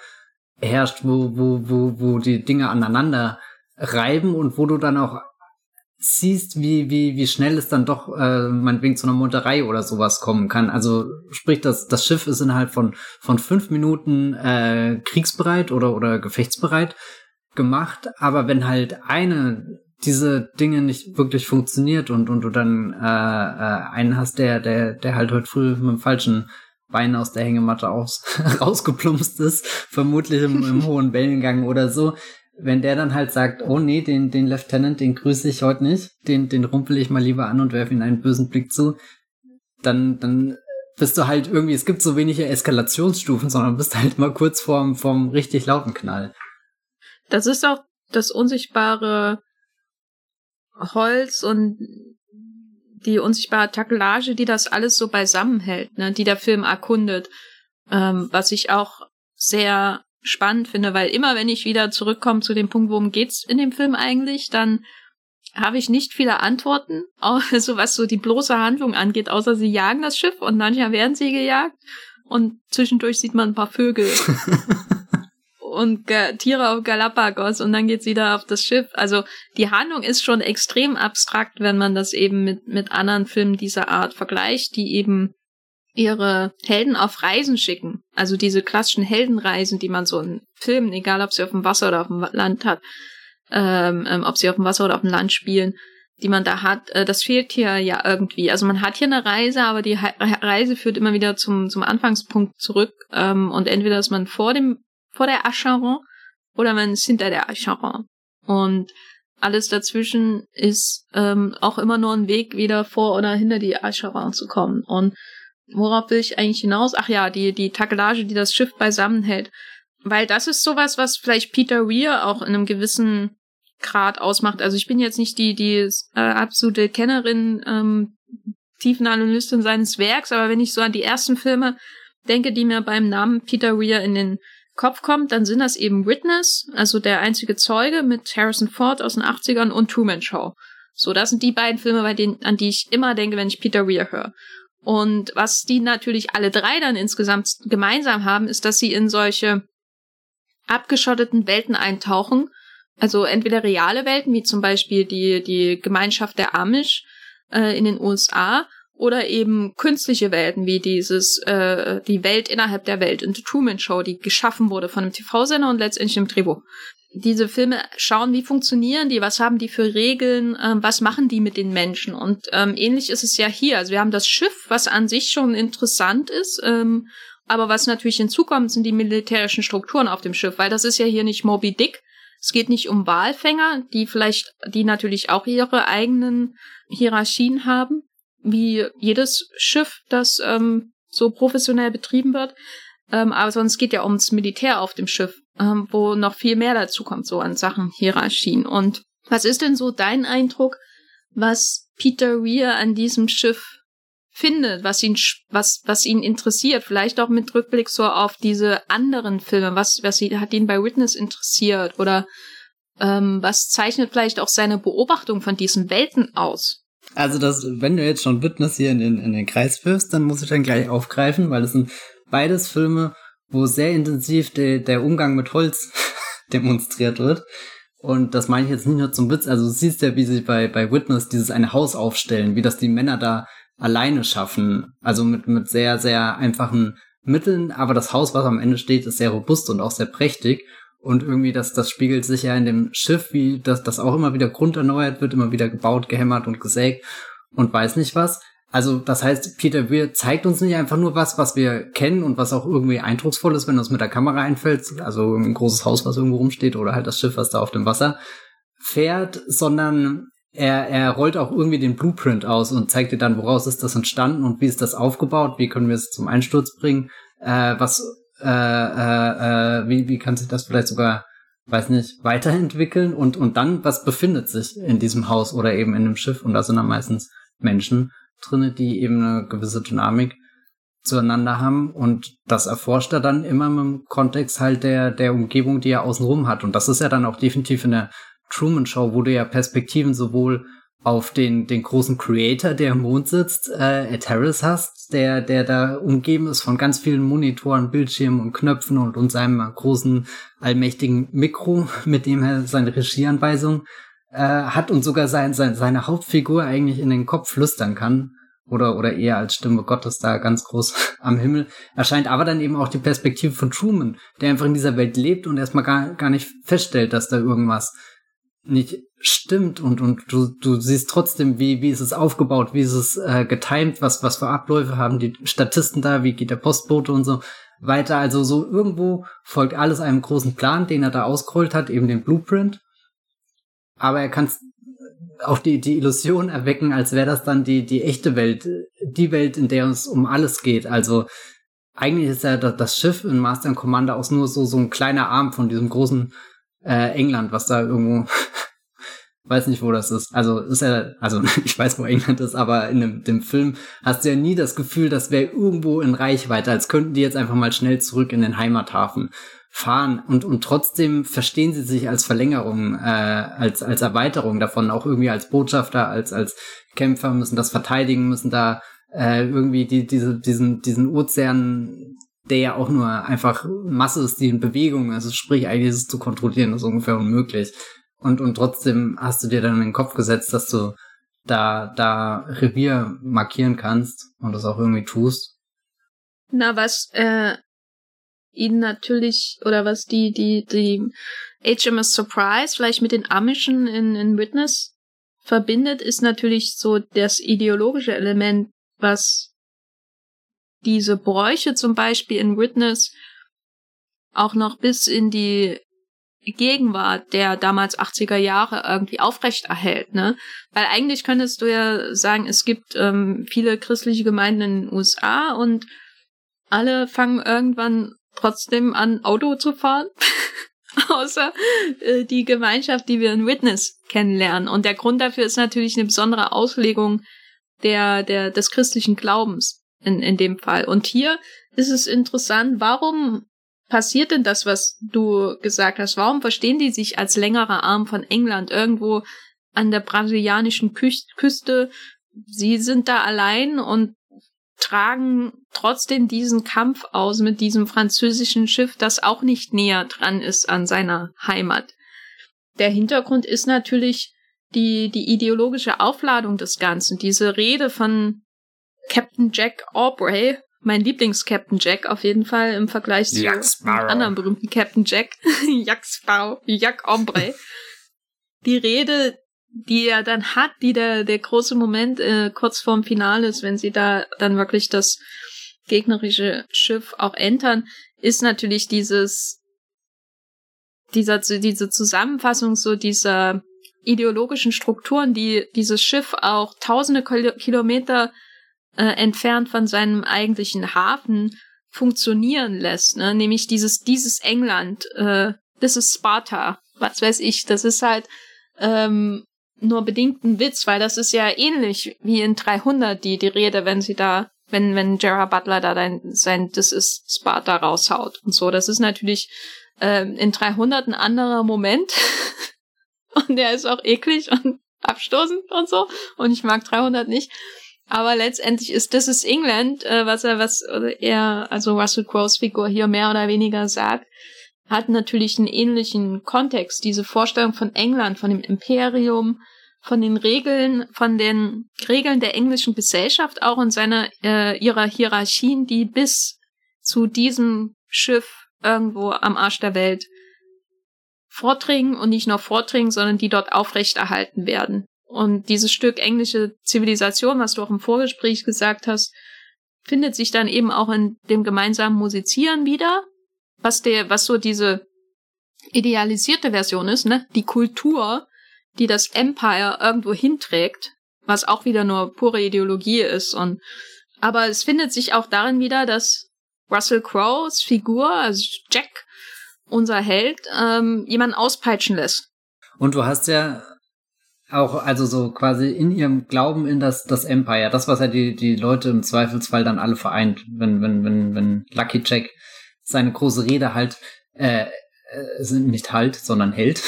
herrscht, wo, wo, wo, wo die Dinge aneinander reiben und wo du dann auch siehst, wie, wie, wie schnell es dann doch äh, meinetwegen zu einer Monterei oder sowas kommen kann. Also sprich, das, das Schiff ist innerhalb von, von fünf Minuten äh, kriegsbereit oder, oder gefechtsbereit gemacht, aber wenn halt eine diese Dinge nicht wirklich funktioniert und, und du dann äh, äh, einen hast, der, der, der halt heute früh mit dem falschen Bein aus der Hängematte aus, rausgeplumpst ist, vermutlich im, im hohen Wellengang oder so. Wenn der dann halt sagt, oh nee, den, den Lieutenant, den grüße ich heute nicht, den, den rumpel ich mal lieber an und werfe ihm einen bösen Blick zu, dann, dann bist du halt irgendwie, es gibt so wenige Eskalationsstufen, sondern bist halt mal kurz vorm, vorm richtig lauten Knall. Das ist auch das unsichtbare Holz und die unsichtbare Takelage, die das alles so beisammenhält, ne, die der Film erkundet, ähm, was ich auch sehr spannend finde, weil immer wenn ich wieder zurückkomme zu dem Punkt, worum geht's in dem Film eigentlich, dann habe ich nicht viele Antworten, also was so die bloße Handlung angeht, außer sie jagen das Schiff und manchmal werden sie gejagt und zwischendurch sieht man ein paar Vögel. und Ga Tiere auf Galapagos und dann geht's wieder auf das Schiff. Also die Handlung ist schon extrem abstrakt, wenn man das eben mit, mit anderen Filmen dieser Art vergleicht, die eben ihre Helden auf Reisen schicken. Also diese klassischen Heldenreisen, die man so in Filmen, egal ob sie auf dem Wasser oder auf dem Land hat, ähm, ähm, ob sie auf dem Wasser oder auf dem Land spielen, die man da hat, äh, das fehlt hier ja irgendwie. Also man hat hier eine Reise, aber die Reise führt immer wieder zum, zum Anfangspunkt zurück. Ähm, und entweder ist man vor dem vor der Acheron oder man ist hinter der Acheron. Und alles dazwischen ist ähm, auch immer nur ein Weg, wieder vor oder hinter die Acheron zu kommen. Und worauf will ich eigentlich hinaus? Ach ja, die, die Takelage, die das Schiff beisammenhält. Weil das ist sowas, was vielleicht Peter Weir auch in einem gewissen Grad ausmacht. Also ich bin jetzt nicht die, die äh, absolute Kennerin ähm, Tiefenanalystin seines Werks, aber wenn ich so an die ersten Filme denke, die mir beim Namen Peter Weir in den Kopf kommt, dann sind das eben Witness, also der einzige Zeuge mit Harrison Ford aus den 80ern und Truman Show. So, das sind die beiden Filme, bei denen, an die ich immer denke, wenn ich Peter Weir höre. Und was die natürlich alle drei dann insgesamt gemeinsam haben, ist, dass sie in solche abgeschotteten Welten eintauchen. Also entweder reale Welten, wie zum Beispiel die, die Gemeinschaft der Amish äh, in den USA, oder eben künstliche Welten, wie dieses, äh, die Welt innerhalb der Welt in The Truman Show, die geschaffen wurde von einem TV-Sender und letztendlich im Drehbuch. Diese Filme schauen, wie funktionieren die, was haben die für Regeln, ähm, was machen die mit den Menschen. Und ähm, ähnlich ist es ja hier. Also wir haben das Schiff, was an sich schon interessant ist, ähm, aber was natürlich hinzukommt, sind die militärischen Strukturen auf dem Schiff, weil das ist ja hier nicht Moby Dick. Es geht nicht um Walfänger, die vielleicht, die natürlich auch ihre eigenen Hierarchien haben, wie jedes Schiff, das ähm, so professionell betrieben wird. Ähm, aber sonst geht ja ums Militär auf dem Schiff, ähm, wo noch viel mehr dazu kommt, so an Sachen Hierarchien. Und was ist denn so dein Eindruck, was Peter Weir an diesem Schiff findet, was ihn, was, was ihn interessiert? Vielleicht auch mit Rückblick so auf diese anderen Filme. Was, was hat ihn bei Witness interessiert? Oder ähm, was zeichnet vielleicht auch seine Beobachtung von diesen Welten aus? Also das, wenn du jetzt schon Witness hier in den, in den Kreis wirfst, dann muss ich dann gleich aufgreifen, weil es sind beides Filme, wo sehr intensiv de, der Umgang mit Holz demonstriert wird. Und das meine ich jetzt nicht nur zum Witz. Also du siehst ja, wie sie bei, bei Witness dieses eine Haus aufstellen, wie das die Männer da alleine schaffen. Also mit, mit sehr, sehr einfachen Mitteln. Aber das Haus, was am Ende steht, ist sehr robust und auch sehr prächtig. Und irgendwie, das, das spiegelt sich ja in dem Schiff, wie das, das auch immer wieder grunderneuert wird, immer wieder gebaut, gehämmert und gesägt und weiß nicht was. Also, das heißt, Peter Weir zeigt uns nicht einfach nur was, was wir kennen und was auch irgendwie eindrucksvoll ist, wenn uns mit der Kamera einfällt. Also ein großes Haus, was irgendwo rumsteht oder halt das Schiff, was da auf dem Wasser fährt, sondern er, er rollt auch irgendwie den Blueprint aus und zeigt dir dann, woraus ist das entstanden und wie ist das aufgebaut, wie können wir es zum Einsturz bringen, äh, was äh, äh, äh, wie, wie kann sich das vielleicht sogar, weiß nicht, weiterentwickeln? Und, und dann, was befindet sich in diesem Haus oder eben in dem Schiff? Und da sind dann meistens Menschen drinne, die eben eine gewisse Dynamik zueinander haben. Und das erforscht er dann immer im Kontext halt der, der Umgebung, die er außenrum hat. Und das ist ja dann auch definitiv in der Truman Show, wo du ja Perspektiven sowohl auf den, den großen Creator, der im Mond sitzt, äh, Harris hast, der, der da umgeben ist von ganz vielen Monitoren, Bildschirmen und Knöpfen und, und seinem großen, allmächtigen Mikro, mit dem er seine Regieanweisung äh, hat und sogar sein, sein, seine Hauptfigur eigentlich in den Kopf flüstern kann. Oder, oder eher als Stimme Gottes da ganz groß am Himmel erscheint, aber dann eben auch die Perspektive von Truman, der einfach in dieser Welt lebt und erstmal gar, gar nicht feststellt, dass da irgendwas nicht stimmt und und du du siehst trotzdem wie wie ist es aufgebaut wie ist es äh, getimed was was für Abläufe haben die Statisten da wie geht der Postbote und so weiter. Also so irgendwo folgt alles einem großen Plan den er da ausgerollt hat eben den Blueprint. Aber er kann auch die die Illusion erwecken als wäre das dann die die echte Welt die Welt in der es um alles geht. Also eigentlich ist ja das Schiff in Master and Commander auch nur so so ein kleiner Arm von diesem großen äh, England, was da irgendwo, weiß nicht, wo das ist. Also ist ja, also ich weiß, wo England ist, aber in dem, dem Film hast du ja nie das Gefühl, das wäre irgendwo in Reichweite, als könnten die jetzt einfach mal schnell zurück in den Heimathafen fahren und und trotzdem verstehen sie sich als Verlängerung, äh, als als Erweiterung davon, auch irgendwie als Botschafter, als als Kämpfer müssen das verteidigen, müssen da äh, irgendwie die diese diesen diesen Ozean der ja auch nur einfach Masse ist, die in Bewegung ist. Also sprich, eigentlich ist es zu kontrollieren, ist ungefähr unmöglich. Und, und trotzdem hast du dir dann in den Kopf gesetzt, dass du da, da Revier markieren kannst und das auch irgendwie tust. Na, was, äh, ihn natürlich, oder was die, die, die HMS Surprise vielleicht mit den Amischen in, in Witness verbindet, ist natürlich so das ideologische Element, was diese Bräuche zum Beispiel in Witness auch noch bis in die Gegenwart der damals 80er Jahre irgendwie aufrecht erhält, ne? Weil eigentlich könntest du ja sagen, es gibt ähm, viele christliche Gemeinden in den USA und alle fangen irgendwann trotzdem an, Auto zu fahren. Außer äh, die Gemeinschaft, die wir in Witness kennenlernen. Und der Grund dafür ist natürlich eine besondere Auslegung der, der, des christlichen Glaubens in, in dem Fall. Und hier ist es interessant, warum passiert denn das, was du gesagt hast? Warum verstehen die sich als längerer Arm von England irgendwo an der brasilianischen Küste? Sie sind da allein und tragen trotzdem diesen Kampf aus mit diesem französischen Schiff, das auch nicht näher dran ist an seiner Heimat. Der Hintergrund ist natürlich die, die ideologische Aufladung des Ganzen. Diese Rede von Captain Jack Aubrey, mein Lieblings-Captain Jack auf jeden Fall im Vergleich zu anderen berühmten Captain Jack, Jack Sparrow, Jack Aubrey. Die Rede, die er dann hat, die der, der große Moment äh, kurz vorm Finale ist, wenn sie da dann wirklich das gegnerische Schiff auch entern, ist natürlich dieses, dieser, diese Zusammenfassung so dieser ideologischen Strukturen, die dieses Schiff auch tausende Kilometer äh, entfernt von seinem eigentlichen Hafen funktionieren lässt, ne? nämlich dieses dieses England, äh, das ist Sparta, was weiß ich, das ist halt ähm, nur bedingt ein Witz, weil das ist ja ähnlich wie in 300 die die Rede, wenn sie da, wenn wenn Gerard Butler da dein, sein das ist Sparta raushaut und so, das ist natürlich ähm, in 300 ein anderer Moment und der ist auch eklig und abstoßend und so und ich mag 300 nicht. Aber letztendlich ist This is England, äh, was er, was er, also Russell Crowes Figur hier mehr oder weniger sagt, hat natürlich einen ähnlichen Kontext. Diese Vorstellung von England, von dem Imperium, von den Regeln, von den Regeln der englischen Gesellschaft auch und seiner äh, ihrer Hierarchien, die bis zu diesem Schiff irgendwo am Arsch der Welt vordringen und nicht nur vordringen, sondern die dort aufrechterhalten werden. Und dieses Stück englische Zivilisation, was du auch im Vorgespräch gesagt hast, findet sich dann eben auch in dem gemeinsamen Musizieren wieder, was der, was so diese idealisierte Version ist, ne? Die Kultur, die das Empire irgendwo hinträgt, was auch wieder nur pure Ideologie ist und aber es findet sich auch darin wieder, dass Russell Crowes Figur, also Jack, unser Held, ähm, jemanden auspeitschen lässt. Und du hast ja auch, also so quasi in ihrem Glauben in das, das Empire, das, was ja die, die Leute im Zweifelsfall dann alle vereint, wenn, wenn, wenn, wenn Lucky Jack seine große Rede halt, äh, äh sind nicht halt, sondern hält.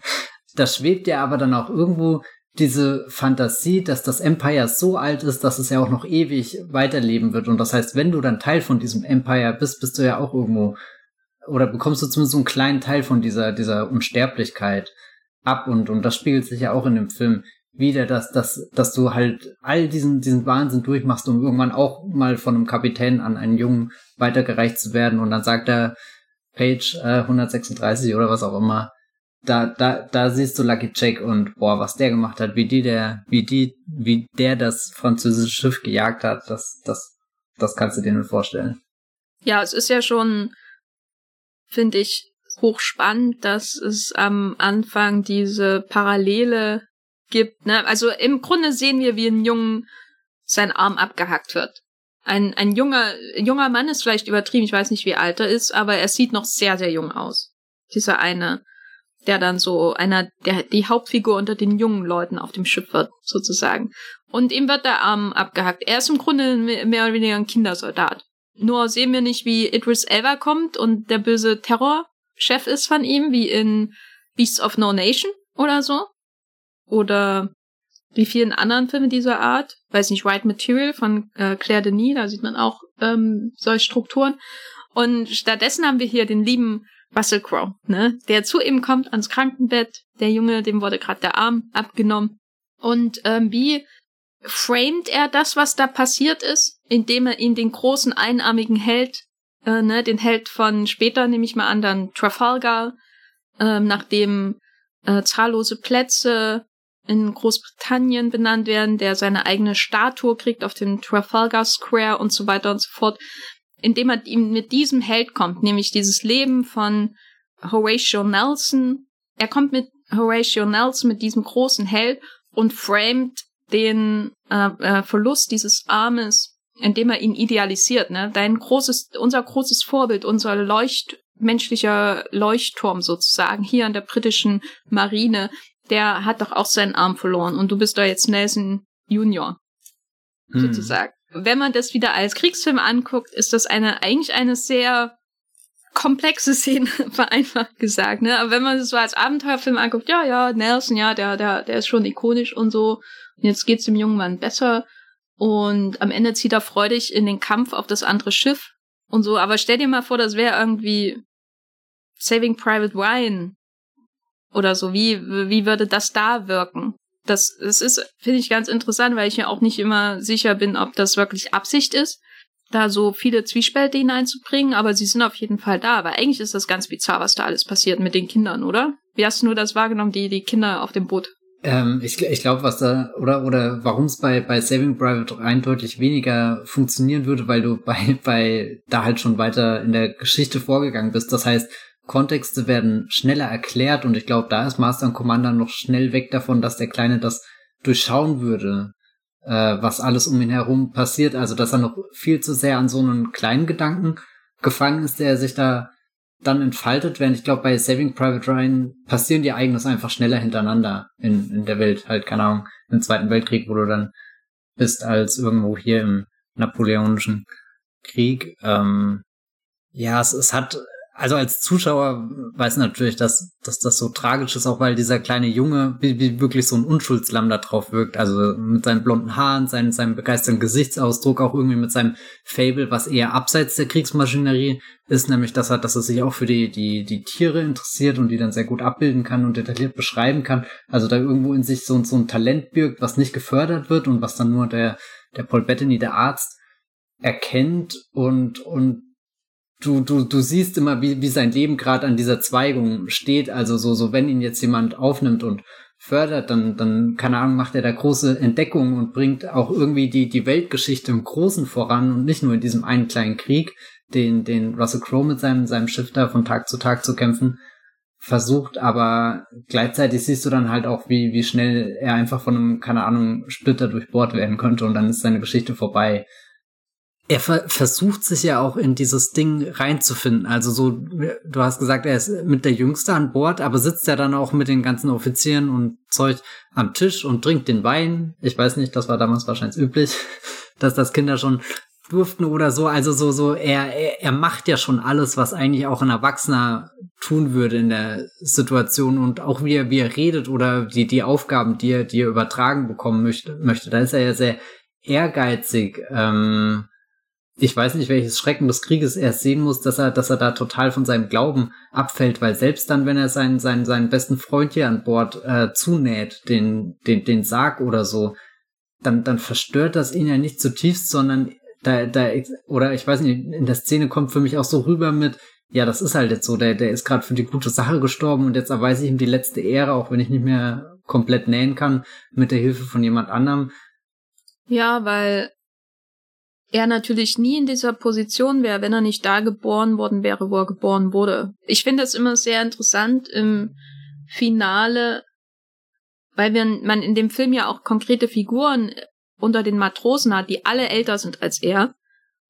da schwebt ja aber dann auch irgendwo diese Fantasie, dass das Empire so alt ist, dass es ja auch noch ewig weiterleben wird. Und das heißt, wenn du dann Teil von diesem Empire bist, bist du ja auch irgendwo, oder bekommst du zumindest so einen kleinen Teil von dieser, dieser Unsterblichkeit ab und, und das spiegelt sich ja auch in dem Film wieder, dass, dass, dass du halt all diesen, diesen Wahnsinn durchmachst, um irgendwann auch mal von einem Kapitän an einen Jungen weitergereicht zu werden und dann sagt er Page äh, 136 oder was auch immer, da, da, da siehst du Lucky Jack und boah, was der gemacht hat, wie die der, wie die, wie der das französische Schiff gejagt hat, das, das, das kannst du dir nur vorstellen. Ja, es ist ja schon, finde ich, hochspannend, dass es am Anfang diese Parallele gibt. Ne? Also im Grunde sehen wir, wie ein Jungen sein Arm abgehackt wird. Ein, ein junger, junger Mann ist vielleicht übertrieben, ich weiß nicht, wie alt er ist, aber er sieht noch sehr, sehr jung aus. Dieser eine, der dann so einer, der die Hauptfigur unter den jungen Leuten auf dem Schiff wird, sozusagen. Und ihm wird der Arm abgehackt. Er ist im Grunde mehr oder weniger ein Kindersoldat. Nur sehen wir nicht, wie Idris Elba kommt und der böse Terror Chef ist von ihm, wie in Beasts of No Nation oder so. Oder wie vielen anderen Filmen dieser Art. Weiß nicht, White Material von äh, Claire Denis, da sieht man auch ähm, solche Strukturen. Und stattdessen haben wir hier den lieben Russell Crowe, ne, der zu ihm kommt ans Krankenbett. Der Junge, dem wurde gerade der Arm abgenommen. Und ähm, wie framed er das, was da passiert ist, indem er ihn den großen einarmigen Held äh, ne, den Held von später nehme ich mal an, dann Trafalgar, ähm, nachdem äh, zahllose Plätze in Großbritannien benannt werden, der seine eigene Statue kriegt auf dem Trafalgar Square und so weiter und so fort, indem er ihm mit diesem Held kommt, nämlich dieses Leben von Horatio Nelson. Er kommt mit Horatio Nelson, mit diesem großen Held und framed den äh, äh, Verlust dieses Armes indem er ihn idealisiert, ne? Dein großes, unser großes Vorbild, unser Leucht, menschlicher Leuchtturm sozusagen hier an der britischen Marine, der hat doch auch seinen Arm verloren und du bist da jetzt Nelson Junior. hm. sozusagen. Wenn man das wieder als Kriegsfilm anguckt, ist das eine eigentlich eine sehr komplexe Szene, vereinfacht gesagt, ne? Aber wenn man es so als Abenteuerfilm anguckt, ja, ja, Nelson, ja, der, der, der ist schon ikonisch und so. Und jetzt geht's dem jungen Mann besser. Und am Ende zieht er freudig in den Kampf auf das andere Schiff und so. Aber stell dir mal vor, das wäre irgendwie Saving Private Ryan oder so. Wie, wie würde das da wirken? Das, das ist, finde ich, ganz interessant, weil ich ja auch nicht immer sicher bin, ob das wirklich Absicht ist, da so viele Zwiespälte hineinzubringen, aber sie sind auf jeden Fall da. Weil eigentlich ist das ganz bizarr, was da alles passiert mit den Kindern, oder? Wie hast du nur das wahrgenommen, die, die Kinder auf dem Boot? Ähm, ich ich glaube, was da, oder, oder warum es bei, bei Saving Private Ryan deutlich weniger funktionieren würde, weil du bei, bei da halt schon weiter in der Geschichte vorgegangen bist. Das heißt, Kontexte werden schneller erklärt und ich glaube, da ist Master und Commander noch schnell weg davon, dass der Kleine das durchschauen würde, äh, was alles um ihn herum passiert. Also, dass er noch viel zu sehr an so einen kleinen Gedanken gefangen ist, der sich da dann entfaltet, während ich glaube, bei Saving Private Ryan passieren die Ereignisse einfach schneller hintereinander in, in der Welt. Halt, keine Ahnung, im Zweiten Weltkrieg, wo du dann bist, als irgendwo hier im Napoleonischen Krieg. Ähm, ja, es, es hat also als Zuschauer weiß natürlich, dass, dass das so tragisch ist, auch weil dieser kleine Junge wie, wie wirklich so ein Unschuldslamm da drauf wirkt. Also mit seinen blonden Haaren, seinem, seinem begeisterten Gesichtsausdruck, auch irgendwie mit seinem Fable, was eher abseits der Kriegsmaschinerie ist, nämlich dass er, dass er sich auch für die, die, die Tiere interessiert und die dann sehr gut abbilden kann und detailliert beschreiben kann. Also da irgendwo in sich so, so ein Talent birgt, was nicht gefördert wird und was dann nur der, der Paul Bettany, der Arzt, erkennt und, und du, du, du siehst immer, wie, wie sein Leben gerade an dieser Zweigung steht. Also so, so, wenn ihn jetzt jemand aufnimmt und fördert, dann, dann, keine Ahnung, macht er da große Entdeckungen und bringt auch irgendwie die, die Weltgeschichte im Großen voran und nicht nur in diesem einen kleinen Krieg, den, den Russell Crowe mit seinem, seinem Schiff da von Tag zu Tag zu kämpfen versucht, aber gleichzeitig siehst du dann halt auch, wie, wie schnell er einfach von einem, keine Ahnung, Splitter durchbohrt werden könnte und dann ist seine Geschichte vorbei er ver versucht sich ja auch in dieses Ding reinzufinden. Also so, du hast gesagt, er ist mit der Jüngste an Bord, aber sitzt ja dann auch mit den ganzen Offizieren und Zeug am Tisch und trinkt den Wein. Ich weiß nicht, das war damals wahrscheinlich üblich, dass das Kinder schon durften oder so. Also so, so, er, er, er macht ja schon alles, was eigentlich auch ein Erwachsener tun würde in der Situation und auch wie er, wie er redet oder die, die Aufgaben, die er, die er übertragen bekommen möchte, möchte. Da ist er ja sehr ehrgeizig. Ähm, ich weiß nicht, welches Schrecken des Krieges er sehen muss, dass er, dass er da total von seinem Glauben abfällt, weil selbst dann, wenn er seinen, seinen, seinen besten Freund hier an Bord äh, zunäht, den, den, den Sarg oder so, dann, dann verstört das ihn ja nicht zutiefst, sondern da, da, oder ich weiß nicht, in der Szene kommt für mich auch so rüber mit, ja, das ist halt jetzt so, der, der ist gerade für die gute Sache gestorben und jetzt erweise ich ihm die letzte Ehre, auch wenn ich nicht mehr komplett nähen kann, mit der Hilfe von jemand anderem. Ja, weil er natürlich nie in dieser Position wäre, wenn er nicht da geboren worden wäre, wo er geboren wurde. Ich finde das immer sehr interessant im Finale, weil wir, man in dem Film ja auch konkrete Figuren unter den Matrosen hat, die alle älter sind als er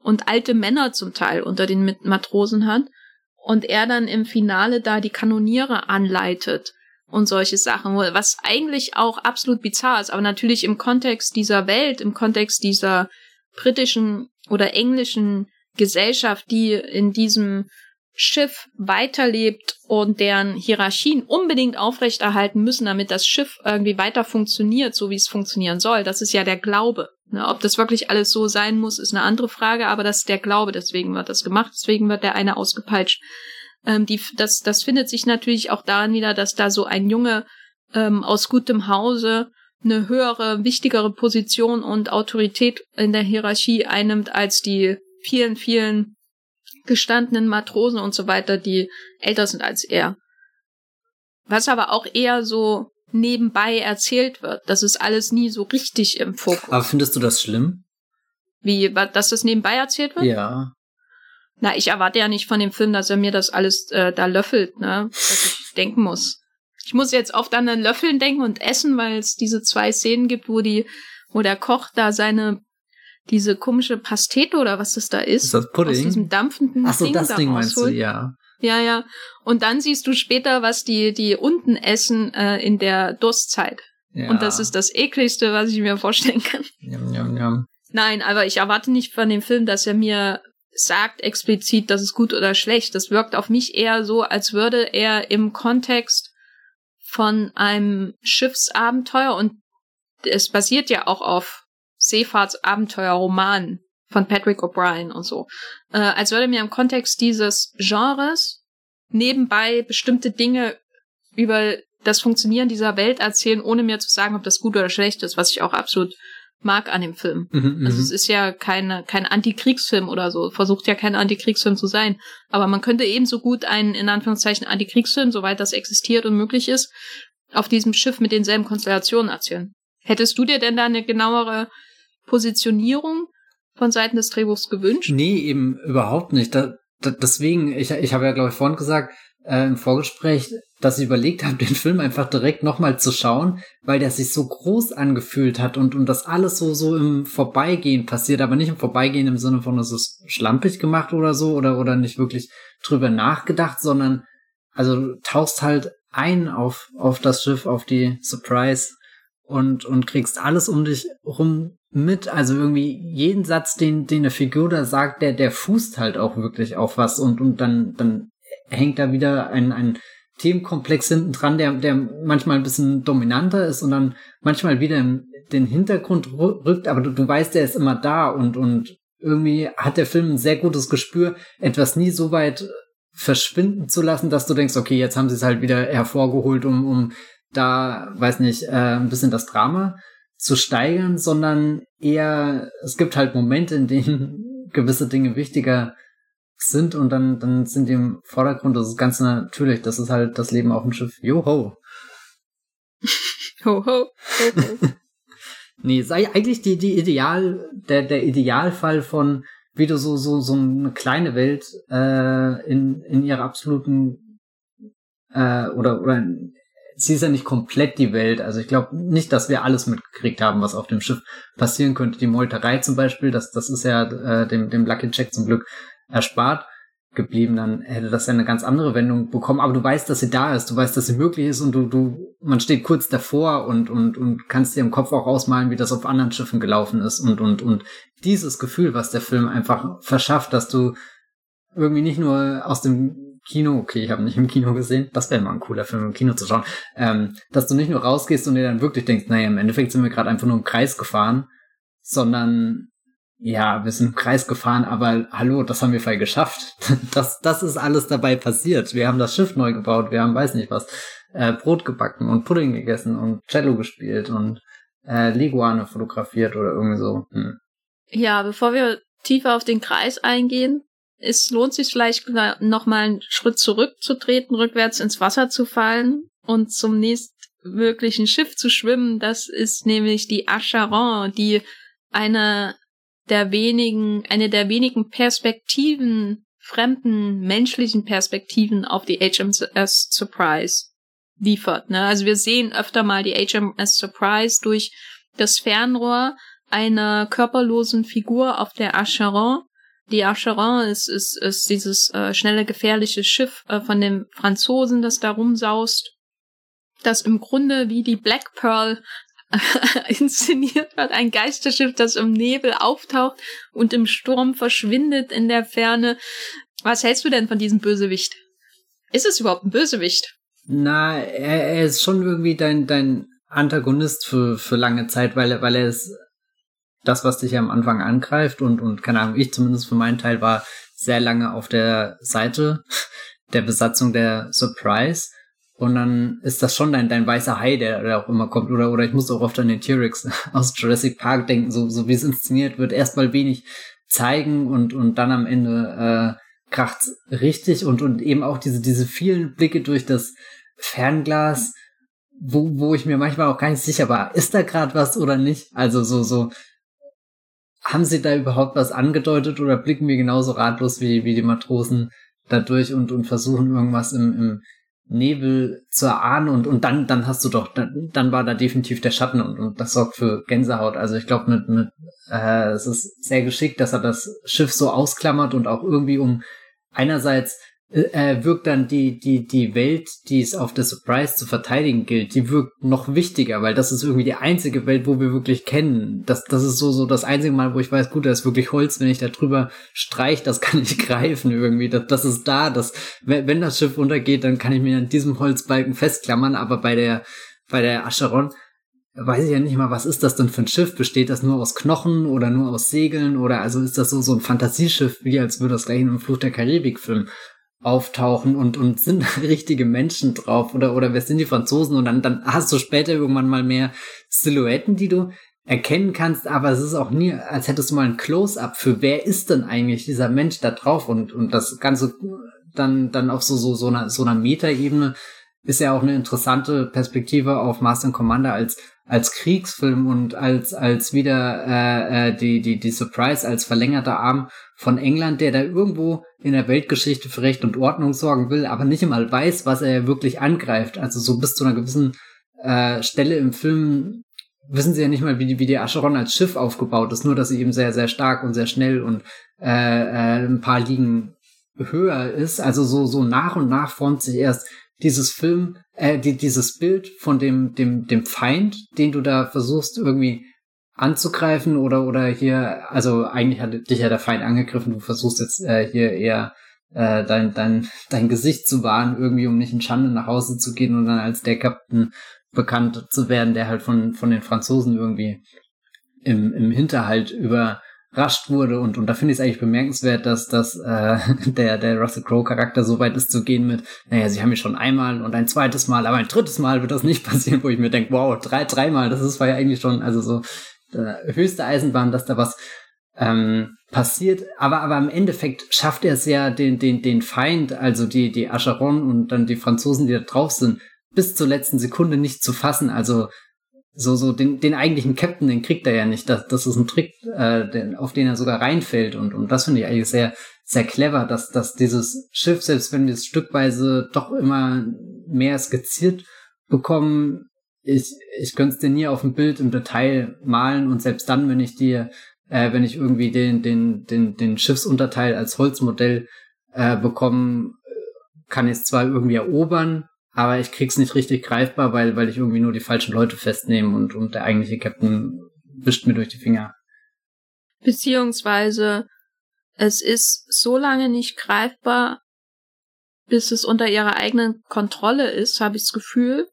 und alte Männer zum Teil unter den Matrosen hat und er dann im Finale da die Kanoniere anleitet und solche Sachen, was eigentlich auch absolut bizarr ist, aber natürlich im Kontext dieser Welt, im Kontext dieser britischen oder englischen Gesellschaft, die in diesem Schiff weiterlebt und deren Hierarchien unbedingt aufrechterhalten müssen, damit das Schiff irgendwie weiter funktioniert, so wie es funktionieren soll. Das ist ja der Glaube. Ne, ob das wirklich alles so sein muss, ist eine andere Frage, aber das ist der Glaube, deswegen wird das gemacht, deswegen wird der eine ausgepeitscht. Ähm, die, das, das findet sich natürlich auch daran wieder, dass da so ein Junge ähm, aus gutem Hause eine höhere, wichtigere Position und Autorität in der Hierarchie einnimmt als die vielen, vielen gestandenen Matrosen und so weiter, die älter sind als er. Was aber auch eher so nebenbei erzählt wird. Das ist alles nie so richtig im Fokus. Aber findest du das schlimm? Wie, dass das nebenbei erzählt wird? Ja. Na, ich erwarte ja nicht von dem Film, dass er mir das alles äh, da löffelt, ne? Dass ich denken muss. Ich muss jetzt oft an den Löffeln denken und essen, weil es diese zwei Szenen gibt, wo die, wo der Koch da seine diese komische Pastete oder was das da ist, ist das Pudding? aus diesem dampfenden Ach so, Ding das da Ding meinst du, ja. Ja, ja. Und dann siehst du später, was die, die unten essen äh, in der Durstzeit. ja. Und das ist das ekligste, was ich mir vorstellen kann. Jam, jam, jam. Nein, aber ich erwarte nicht von dem Film, dass er mir sagt explizit, dass es gut oder schlecht. Das wirkt auf mich eher so, als würde er im Kontext von einem Schiffsabenteuer und es basiert ja auch auf Seefahrtsabenteuerromanen von Patrick O'Brien und so, äh, als würde mir im Kontext dieses Genres nebenbei bestimmte Dinge über das Funktionieren dieser Welt erzählen, ohne mir zu sagen, ob das gut oder schlecht ist, was ich auch absolut mag an dem Film. Mhm, mhm, also es ist ja keine, kein Antikriegsfilm oder so, versucht ja kein Antikriegsfilm zu sein. Aber man könnte ebenso gut einen, in Anführungszeichen, Antikriegsfilm, soweit das existiert und möglich ist, auf diesem Schiff mit denselben Konstellationen erzählen. Hättest du dir denn da eine genauere Positionierung von Seiten des Drehbuchs gewünscht? Nee, eben überhaupt nicht. Da, da, deswegen, ich, ich habe ja, glaube ich, vorhin gesagt, äh, im Vorgespräch, dass ich überlegt habe, den Film einfach direkt nochmal zu schauen, weil der sich so groß angefühlt hat und, und das alles so, so im Vorbeigehen passiert, aber nicht im Vorbeigehen im Sinne von, es ist schlampig gemacht oder so oder, oder nicht wirklich drüber nachgedacht, sondern also tauchst halt ein auf, auf das Schiff, auf die Surprise und, und kriegst alles um dich rum mit. Also irgendwie jeden Satz, den, den eine Figur da sagt, der, der fußt halt auch wirklich auf was und, und dann, dann hängt da wieder ein, ein Themenkomplex hinten dran, der, der manchmal ein bisschen dominanter ist und dann manchmal wieder in den Hintergrund rückt, aber du, du weißt, der ist immer da und, und irgendwie hat der Film ein sehr gutes Gespür, etwas nie so weit verschwinden zu lassen, dass du denkst, okay, jetzt haben sie es halt wieder hervorgeholt, um, um da, weiß nicht, äh, ein bisschen das Drama zu steigern, sondern eher, es gibt halt Momente, in denen gewisse Dinge wichtiger sind und dann, dann sind die im Vordergrund, das ist ganz natürlich, das ist halt das Leben auf dem Schiff. Joho. ho, ho, ho, ho. nee, sei eigentlich die, die Ideal, der, der Idealfall von, wie du so, so, so eine kleine Welt, äh, in, in ihrer absoluten, äh, oder, oder, sie ist ja nicht komplett die Welt. Also ich glaube nicht, dass wir alles mitgekriegt haben, was auf dem Schiff passieren könnte. Die Meuterei zum Beispiel, das, das ist ja äh, dem, dem Lucky Jack zum Glück erspart geblieben, dann hätte das ja eine ganz andere Wendung bekommen. Aber du weißt, dass sie da ist, du weißt, dass sie möglich ist und du, du, man steht kurz davor und, und, und kannst dir im Kopf auch ausmalen, wie das auf anderen Schiffen gelaufen ist und, und, und dieses Gefühl, was der Film einfach verschafft, dass du irgendwie nicht nur aus dem Kino, okay, ich habe nicht im Kino gesehen, das wäre mal ein cooler Film im Kino zu schauen, ähm, dass du nicht nur rausgehst und dir dann wirklich denkst, naja, im Endeffekt sind wir gerade einfach nur im Kreis gefahren, sondern ja, wir sind im Kreis gefahren, aber hallo, das haben wir voll geschafft. Das, das ist alles dabei passiert. Wir haben das Schiff neu gebaut, wir haben, weiß nicht was, äh, Brot gebacken und Pudding gegessen und Cello gespielt und äh, Leguane fotografiert oder irgendwie so. Hm. Ja, bevor wir tiefer auf den Kreis eingehen, es lohnt sich vielleicht noch mal einen Schritt zurückzutreten, rückwärts ins Wasser zu fallen und zum nächstmöglichen Schiff zu schwimmen. Das ist nämlich die Acheron, die eine der wenigen, eine der wenigen Perspektiven, fremden menschlichen Perspektiven auf die HMS Surprise liefert. Ne? Also wir sehen öfter mal die HMS Surprise durch das Fernrohr einer körperlosen Figur auf der Acheron. Die Acheron ist, ist, ist dieses äh, schnelle, gefährliche Schiff äh, von dem Franzosen, das da rumsaust, das im Grunde wie die Black Pearl inszeniert wird. Ein Geisterschiff, das im Nebel auftaucht und im Sturm verschwindet in der Ferne. Was hältst du denn von diesem Bösewicht? Ist es überhaupt ein Bösewicht? Na, er, er ist schon irgendwie dein, dein Antagonist für, für lange Zeit, weil er, weil er ist das, was dich am Anfang angreift und, und keine Ahnung, ich zumindest für meinen Teil war sehr lange auf der Seite der Besatzung der Surprise und dann ist das schon dein, dein weißer Hai, der, der auch immer kommt. Oder, oder ich muss auch oft an den T-Rex aus Jurassic Park denken, so, so wie es inszeniert wird. Erstmal wenig zeigen und, und dann am Ende äh, kracht's richtig und, und eben auch diese, diese vielen Blicke durch das Fernglas, wo, wo ich mir manchmal auch gar nicht sicher war, ist da gerade was oder nicht? Also so, so, haben sie da überhaupt was angedeutet oder blicken wir genauso ratlos wie, wie die Matrosen da durch und, und versuchen irgendwas im, im Nebel zu erahnen und, und dann, dann hast du doch, dann, dann war da definitiv der Schatten und, und das sorgt für Gänsehaut. Also ich glaube, mit, mit äh, es ist sehr geschickt, dass er das Schiff so ausklammert und auch irgendwie um einerseits äh, wirkt dann die, die, die Welt, die es auf der Surprise zu verteidigen gilt, die wirkt noch wichtiger, weil das ist irgendwie die einzige Welt, wo wir wirklich kennen. Das, das ist so, so das einzige Mal, wo ich weiß, gut, da ist wirklich Holz, wenn ich da drüber streich, das kann ich greifen irgendwie. Das, das ist da, das, wenn, wenn das Schiff untergeht, dann kann ich mir an diesem Holzbalken festklammern, aber bei der, bei der Acheron, weiß ich ja nicht mal, was ist das denn für ein Schiff? Besteht das nur aus Knochen oder nur aus Segeln oder also ist das so, so ein Fantasieschiff, wie als würde das gleich in einem Fluch der Karibik-Film auftauchen und, und sind richtige Menschen drauf oder, oder wer sind die Franzosen? Und dann, dann hast du später irgendwann mal mehr Silhouetten, die du erkennen kannst, aber es ist auch nie, als hättest du mal ein Close-up für wer ist denn eigentlich dieser Mensch da drauf? Und, und das Ganze dann, dann auf so, so, so einer, so einer Metaebene ist ja auch eine interessante Perspektive auf Master Commander als als Kriegsfilm und als als wieder äh, äh, die die die Surprise als verlängerter Arm von England, der da irgendwo in der Weltgeschichte für Recht und Ordnung sorgen will, aber nicht einmal weiß, was er wirklich angreift. Also so bis zu einer gewissen äh, Stelle im Film wissen sie ja nicht mal, wie die, wie die Acheron als Schiff aufgebaut ist, nur dass sie eben sehr, sehr stark und sehr schnell und äh, äh, ein paar Ligen höher ist. Also so, so nach und nach formt sich erst dieses Film, äh, die, dieses Bild von dem, dem, dem Feind, den du da versuchst irgendwie anzugreifen oder, oder hier, also eigentlich hat dich ja der Feind angegriffen, du versuchst jetzt äh, hier eher äh, dein, dein, dein Gesicht zu wahren, irgendwie, um nicht in Schande nach Hause zu gehen und dann als der Captain bekannt zu werden, der halt von, von den Franzosen irgendwie im, im Hinterhalt über überrascht wurde und, und da finde ich es eigentlich bemerkenswert, dass, dass äh, der, der Russell Crowe Charakter so weit ist zu gehen mit, naja, sie haben mich schon einmal und ein zweites Mal, aber ein drittes Mal wird das nicht passieren, wo ich mir denke, wow, drei, dreimal, das ist war ja eigentlich schon, also so äh, höchste Eisenbahn, dass da was ähm, passiert, aber, aber im Endeffekt schafft er es ja, den, den, den Feind, also die, die Acheron und dann die Franzosen, die da drauf sind, bis zur letzten Sekunde nicht zu fassen. Also so, so den, den eigentlichen Captain, den kriegt er ja nicht. Das, das ist ein Trick, äh, den, auf den er sogar reinfällt. Und, und das finde ich eigentlich sehr, sehr clever, dass, dass dieses Schiff, selbst wenn wir es stückweise doch immer mehr skizziert bekommen, ich, ich könnte es dir nie auf dem Bild im Detail malen und selbst dann, wenn ich dir, äh, wenn ich irgendwie den, den, den, den Schiffsunterteil als Holzmodell äh, bekomme, kann ich es zwar irgendwie erobern, aber ich krieg's nicht richtig greifbar, weil, weil ich irgendwie nur die falschen Leute festnehme und, und der eigentliche Captain wischt mir durch die Finger. Beziehungsweise es ist so lange nicht greifbar, bis es unter ihrer eigenen Kontrolle ist, habe ich das Gefühl.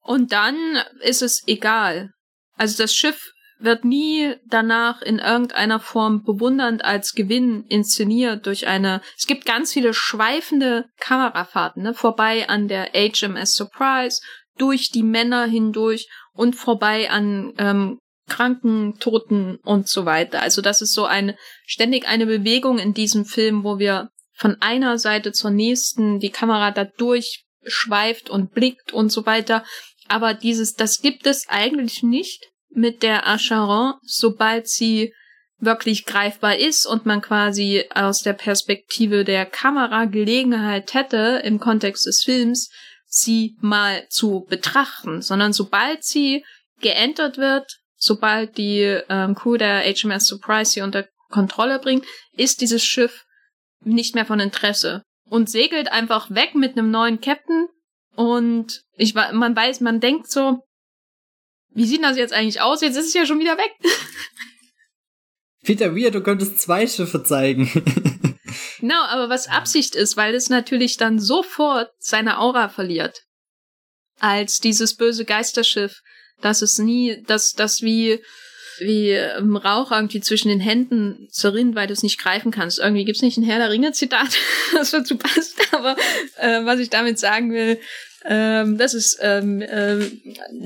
Und dann ist es egal. Also das Schiff wird nie danach in irgendeiner Form bewundernd als Gewinn inszeniert durch eine. Es gibt ganz viele schweifende Kamerafahrten, ne? vorbei an der HMS Surprise, durch die Männer hindurch und vorbei an ähm, Kranken, Toten und so weiter. Also das ist so eine ständig eine Bewegung in diesem Film, wo wir von einer Seite zur nächsten die Kamera da durchschweift und blickt und so weiter. Aber dieses, das gibt es eigentlich nicht mit der Acheron, sobald sie wirklich greifbar ist und man quasi aus der Perspektive der Kamera Gelegenheit hätte, im Kontext des Films, sie mal zu betrachten, sondern sobald sie geentert wird, sobald die ähm, Crew der HMS Surprise sie unter Kontrolle bringt, ist dieses Schiff nicht mehr von Interesse und segelt einfach weg mit einem neuen Captain und ich man weiß, man denkt so, wie sieht das jetzt eigentlich aus? Jetzt ist es ja schon wieder weg. Peter Weir, du könntest zwei Schiffe zeigen. genau, aber was Absicht ist, weil es natürlich dann sofort seine Aura verliert. Als dieses böse Geisterschiff, dass es nie, dass das wie wie im Rauch irgendwie zwischen den Händen zerrinnt, weil du es nicht greifen kannst. Irgendwie gibt's nicht ein Herr der Ringe Zitat, das dazu passt, aber äh, was ich damit sagen will, ähm, das ist, ähm, äh,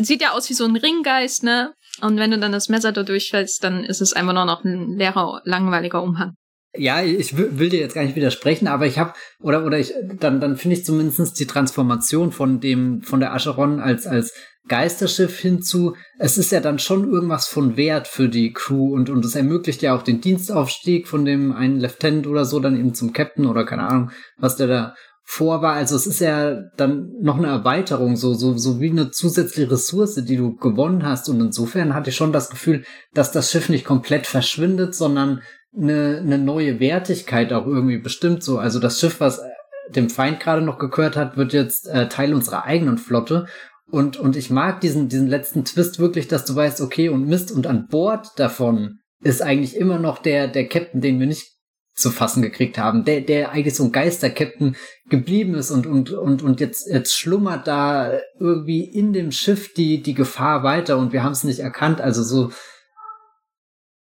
sieht ja aus wie so ein Ringgeist, ne? Und wenn du dann das Messer da durchfällst, dann ist es einfach nur noch ein leerer, langweiliger Umhang. Ja, ich will dir jetzt gar nicht widersprechen, aber ich habe oder oder ich dann dann finde ich zumindest die Transformation von dem von der Acheron als als Geisterschiff hinzu, es ist ja dann schon irgendwas von Wert für die Crew und und es ermöglicht ja auch den Dienstaufstieg von dem einen Lieutenant oder so dann eben zum Captain oder keine Ahnung, was der da vor war. Also es ist ja dann noch eine Erweiterung, so, so, so wie eine zusätzliche Ressource, die du gewonnen hast. Und insofern hatte ich schon das Gefühl, dass das Schiff nicht komplett verschwindet, sondern eine, eine neue Wertigkeit auch irgendwie bestimmt so. Also das Schiff, was dem Feind gerade noch gehört hat, wird jetzt äh, Teil unserer eigenen Flotte. Und, und ich mag diesen, diesen letzten Twist wirklich, dass du weißt, okay, und Mist, und an Bord davon ist eigentlich immer noch der, der Captain, den wir nicht zu fassen gekriegt haben, der, der eigentlich so ein Geister-Captain geblieben ist und, und, und, und jetzt, jetzt schlummert da irgendwie in dem Schiff die, die Gefahr weiter und wir haben es nicht erkannt. Also so,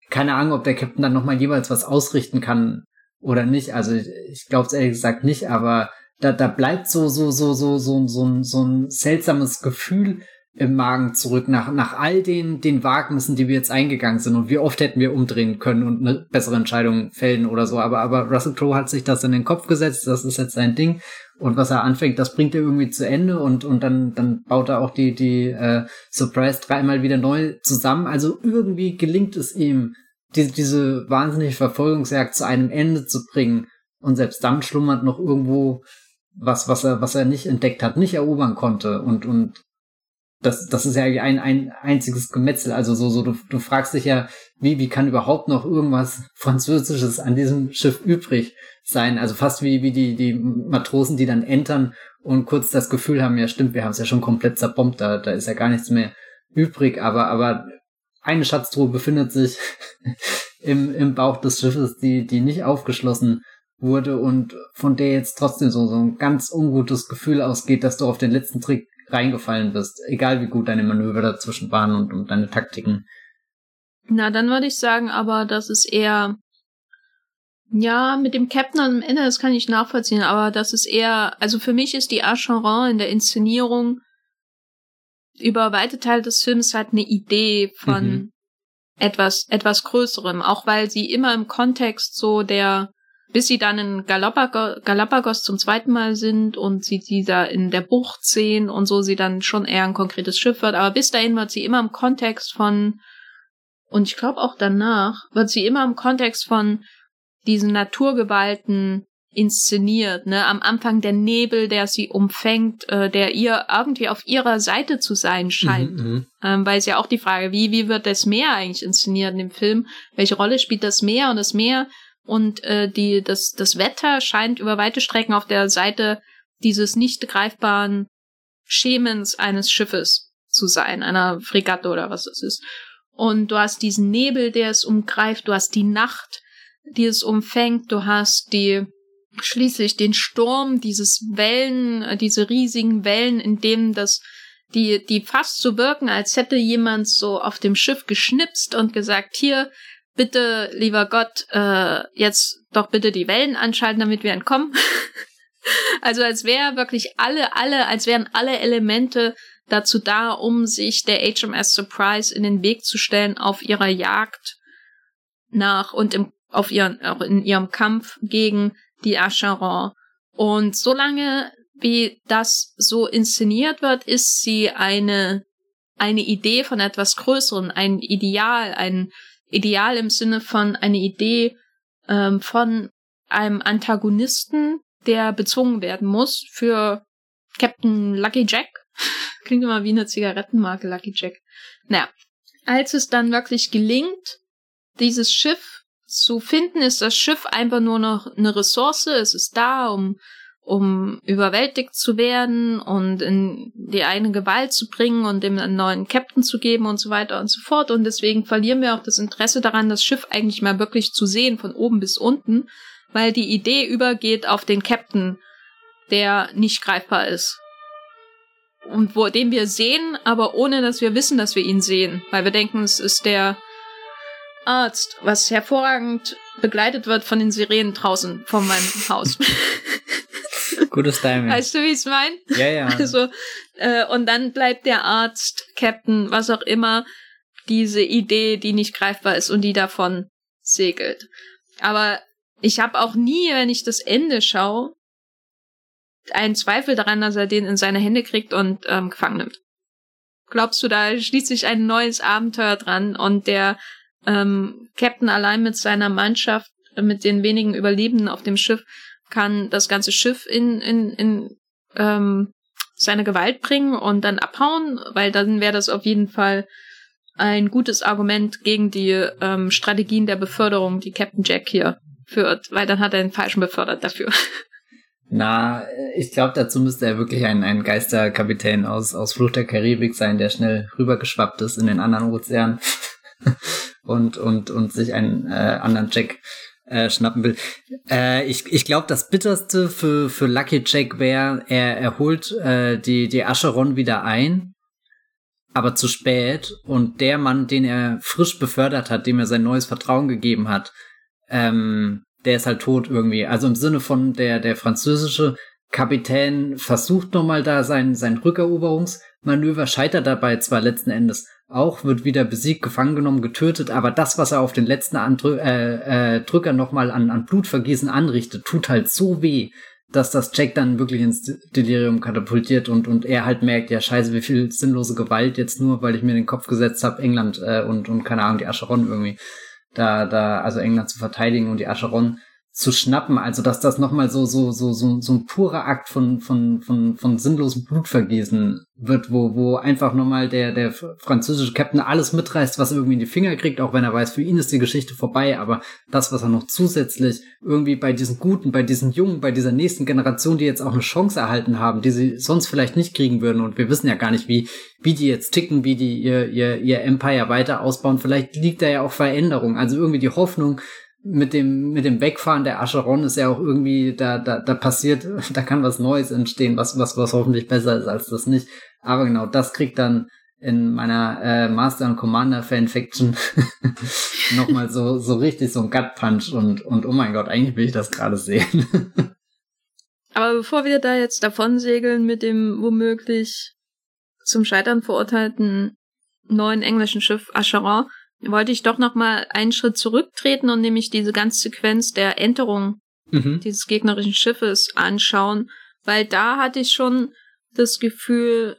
keine Ahnung, ob der Captain dann nochmal jeweils was ausrichten kann oder nicht. Also ich, ich glaube es ehrlich gesagt nicht, aber da, da bleibt so, so, so, so, so, so, so ein seltsames Gefühl im Magen zurück nach, nach all den, den Wagnissen, die wir jetzt eingegangen sind. Und wie oft hätten wir umdrehen können und eine bessere Entscheidung fällen oder so. Aber, aber Russell Crowe hat sich das in den Kopf gesetzt. Das ist jetzt sein Ding. Und was er anfängt, das bringt er irgendwie zu Ende. Und, und dann, dann baut er auch die, die äh, Surprise dreimal wieder neu zusammen. Also irgendwie gelingt es ihm, die, diese wahnsinnige Verfolgungsjagd zu einem Ende zu bringen. Und selbst dann schlummert noch irgendwo was, was er, was er nicht entdeckt hat, nicht erobern konnte. Und, und das, das ist ja ein, ein einziges Gemetzel. Also so, so, du, du fragst dich ja, wie, wie kann überhaupt noch irgendwas Französisches an diesem Schiff übrig sein? Also fast wie, wie die, die Matrosen, die dann entern und kurz das Gefühl haben, ja stimmt, wir haben es ja schon komplett zerbombt, da, da ist ja gar nichts mehr übrig, aber, aber eine Schatztruhe befindet sich im, im Bauch des Schiffes, die, die nicht aufgeschlossen wurde und von der jetzt trotzdem so, so ein ganz ungutes Gefühl ausgeht, dass du auf den letzten Trick reingefallen bist, egal wie gut deine Manöver dazwischen waren und, und deine Taktiken. Na, dann würde ich sagen, aber das ist eher, ja, mit dem Captain am Ende, das kann ich nachvollziehen, aber das ist eher, also für mich ist die Acheron in der Inszenierung über weite Teile des Films halt eine Idee von mhm. etwas, etwas Größerem, auch weil sie immer im Kontext so der bis sie dann in Galapagos, Galapagos zum zweiten Mal sind und sie sie da in der Bucht sehen und so sie dann schon eher ein konkretes Schiff wird. Aber bis dahin wird sie immer im Kontext von, und ich glaube auch danach, wird sie immer im Kontext von diesen Naturgewalten inszeniert, ne? Am Anfang der Nebel, der sie umfängt, äh, der ihr irgendwie auf ihrer Seite zu sein scheint. Mhm, mhm. ähm, weil es ja auch die Frage, wie, wie wird das Meer eigentlich inszeniert in dem Film? Welche Rolle spielt das Meer? Und das Meer und äh, die, das, das Wetter scheint über weite Strecken auf der Seite dieses nicht greifbaren Schemens eines Schiffes zu sein, einer Fregatte oder was das ist. Und du hast diesen Nebel, der es umgreift, du hast die Nacht, die es umfängt, du hast die schließlich den Sturm, dieses Wellen, äh, diese riesigen Wellen, in denen das die, die fast so wirken, als hätte jemand so auf dem Schiff geschnipst und gesagt, hier, bitte, lieber Gott, äh, jetzt doch bitte die Wellen anschalten, damit wir entkommen. also als wäre wirklich alle, alle, als wären alle Elemente dazu da, um sich der HMS Surprise in den Weg zu stellen auf ihrer Jagd nach und im, auf ihren, auch in ihrem Kampf gegen die Acheron. Und solange wie das so inszeniert wird, ist sie eine, eine Idee von etwas Größeren, ein Ideal, ein, Ideal im Sinne von eine Idee ähm, von einem Antagonisten, der bezwungen werden muss für Captain Lucky Jack. Klingt immer wie eine Zigarettenmarke Lucky Jack. Naja, als es dann wirklich gelingt, dieses Schiff zu finden, ist das Schiff einfach nur noch eine Ressource. Es ist da, um um überwältigt zu werden und in die eigene Gewalt zu bringen und dem einen neuen Captain zu geben und so weiter und so fort. Und deswegen verlieren wir auch das Interesse daran, das Schiff eigentlich mal wirklich zu sehen, von oben bis unten, weil die Idee übergeht auf den Captain, der nicht greifbar ist. Und wo, den wir sehen, aber ohne dass wir wissen, dass wir ihn sehen, weil wir denken, es ist der Arzt, was hervorragend begleitet wird von den Sirenen draußen vor meinem Haus. Gutes Timing. Weißt du, wie ich es meine? Ja, ja. Also, äh, und dann bleibt der Arzt, Captain, was auch immer, diese Idee, die nicht greifbar ist und die davon segelt. Aber ich habe auch nie, wenn ich das Ende schaue, einen Zweifel daran, dass er den in seine Hände kriegt und ähm, gefangen nimmt. Glaubst du, da schließt sich ein neues Abenteuer dran und der ähm, Captain allein mit seiner Mannschaft, mit den wenigen Überlebenden auf dem Schiff, kann das ganze Schiff in, in, in ähm, seine Gewalt bringen und dann abhauen, weil dann wäre das auf jeden Fall ein gutes Argument gegen die ähm, Strategien der Beförderung, die Captain Jack hier führt, weil dann hat er den Falschen befördert dafür. Na, ich glaube, dazu müsste er wirklich ein, ein Geisterkapitän aus, aus Flucht der Karibik sein, der schnell rübergeschwappt ist in den anderen Ozean und, und, und sich einen äh, anderen Jack äh, schnappen will. Äh, ich ich glaube, das Bitterste für, für Lucky Jack wäre, er, er holt äh, die, die Acheron wieder ein, aber zu spät. Und der Mann, den er frisch befördert hat, dem er sein neues Vertrauen gegeben hat, ähm, der ist halt tot irgendwie. Also im Sinne von der, der französische Kapitän versucht nochmal da sein, sein Rückeroberungsmanöver, scheitert dabei zwar letzten Endes auch, wird wieder besiegt, gefangen genommen, getötet, aber das, was er auf den letzten Andrü äh, äh, Drücker nochmal an, an Blutvergießen anrichtet, tut halt so weh, dass das Jack dann wirklich ins Delirium katapultiert und, und er halt merkt, ja scheiße, wie viel sinnlose Gewalt jetzt nur, weil ich mir den Kopf gesetzt habe, England äh, und, und keine Ahnung, die Acheron irgendwie da, da, also England zu verteidigen und die Acheron zu schnappen. Also dass das nochmal so, so, so, so, so ein purer Akt von, von, von, von sinnlosem Blutvergießen wird, wo, wo einfach nochmal der, der französische Captain alles mitreißt, was er irgendwie in die Finger kriegt, auch wenn er weiß, für ihn ist die Geschichte vorbei, aber das, was er noch zusätzlich irgendwie bei diesen Guten, bei diesen Jungen, bei dieser nächsten Generation, die jetzt auch eine Chance erhalten haben, die sie sonst vielleicht nicht kriegen würden und wir wissen ja gar nicht, wie, wie die jetzt ticken, wie die ihr, ihr, ihr Empire weiter ausbauen, vielleicht liegt da ja auch Veränderung, also irgendwie die Hoffnung, mit dem, mit dem Wegfahren der Acheron ist ja auch irgendwie, da, da, da passiert, da kann was Neues entstehen, was, was, was hoffentlich besser ist als das nicht. Aber genau, das kriegt dann in meiner äh, Master und Commander Fanfiction nochmal so, so richtig so ein Gut Punch und, und oh mein Gott, eigentlich will ich das gerade sehen. Aber bevor wir da jetzt davon segeln mit dem womöglich zum Scheitern verurteilten neuen englischen Schiff Acheron, wollte ich doch noch mal einen Schritt zurücktreten und nämlich diese ganze Sequenz der Enterung mhm. dieses gegnerischen Schiffes anschauen, weil da hatte ich schon das Gefühl,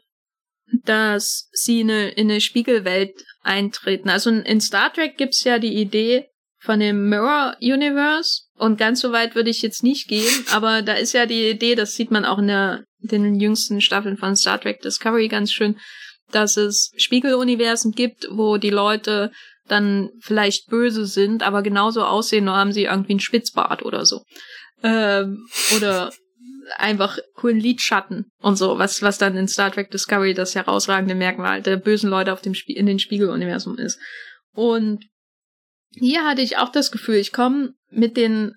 dass sie in eine, in eine Spiegelwelt eintreten. Also in Star Trek gibt's ja die Idee von dem Mirror Universe und ganz so weit würde ich jetzt nicht gehen, aber da ist ja die Idee, das sieht man auch in der den jüngsten Staffeln von Star Trek Discovery ganz schön, dass es Spiegeluniversen gibt, wo die Leute dann vielleicht böse sind, aber genauso aussehen, nur haben sie irgendwie einen Spitzbart oder so. Ähm, oder einfach coolen Lidschatten und so, was, was dann in Star Trek Discovery das herausragende Merkmal der bösen Leute auf dem Spie in den Spiegeluniversum ist. Und hier hatte ich auch das Gefühl, ich komme mit den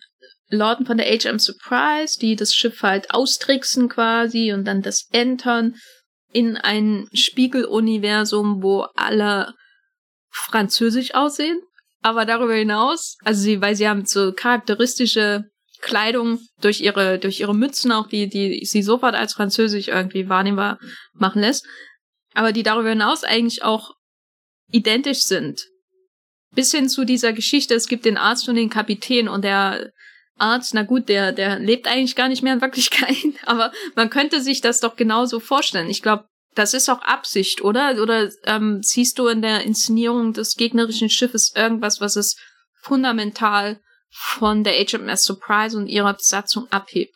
Leuten von der HM Surprise, die das Schiff halt austricksen quasi und dann das entern in ein Spiegeluniversum, wo alle französisch aussehen. Aber darüber hinaus, also sie, weil sie haben so charakteristische Kleidung durch ihre, durch ihre Mützen auch, die, die sie sofort als französisch irgendwie wahrnehmbar machen lässt. Aber die darüber hinaus eigentlich auch identisch sind. Bis hin zu dieser Geschichte, es gibt den Arzt und den Kapitän und der Arzt, na gut, der, der lebt eigentlich gar nicht mehr in Wirklichkeit, aber man könnte sich das doch genauso vorstellen. Ich glaube, das ist auch Absicht, oder? Oder ähm, siehst du in der Inszenierung des gegnerischen Schiffes irgendwas, was es fundamental von der HMS Surprise und ihrer Besatzung abhebt?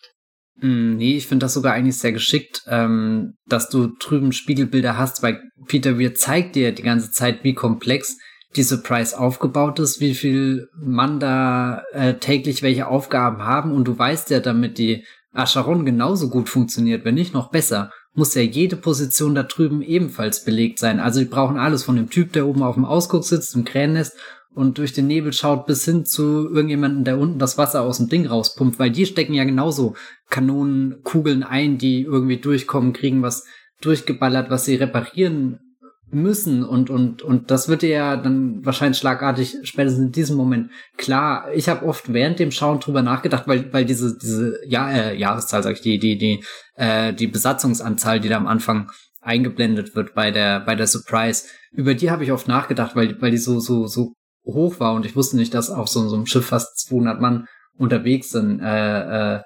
Mm, nee, ich finde das sogar eigentlich sehr geschickt, ähm, dass du drüben Spiegelbilder hast, weil Peter Weir zeigt dir die ganze Zeit, wie komplex die Surprise aufgebaut ist, wie viel Mann da äh, täglich welche Aufgaben haben und du weißt ja, damit die Acheron genauso gut funktioniert, wenn nicht noch besser, muss ja jede Position da drüben ebenfalls belegt sein. Also die brauchen alles von dem Typ, der oben auf dem Ausguck sitzt, im Krähennest und durch den Nebel schaut, bis hin zu irgendjemanden, der unten das Wasser aus dem Ding rauspumpt, weil die stecken ja genauso Kanonenkugeln ein, die irgendwie durchkommen, kriegen was durchgeballert, was sie reparieren müssen und und und das wird dir ja dann wahrscheinlich schlagartig spätestens in diesem Moment klar. Ich habe oft während dem Schauen drüber nachgedacht, weil weil diese diese ja äh, Jahreszahl sag ich die die die äh, die Besatzungsanzahl, die da am Anfang eingeblendet wird bei der bei der Surprise, über die habe ich oft nachgedacht, weil weil die so so so hoch war und ich wusste nicht, dass auf so, so einem Schiff fast 200 Mann unterwegs sind. Äh, äh,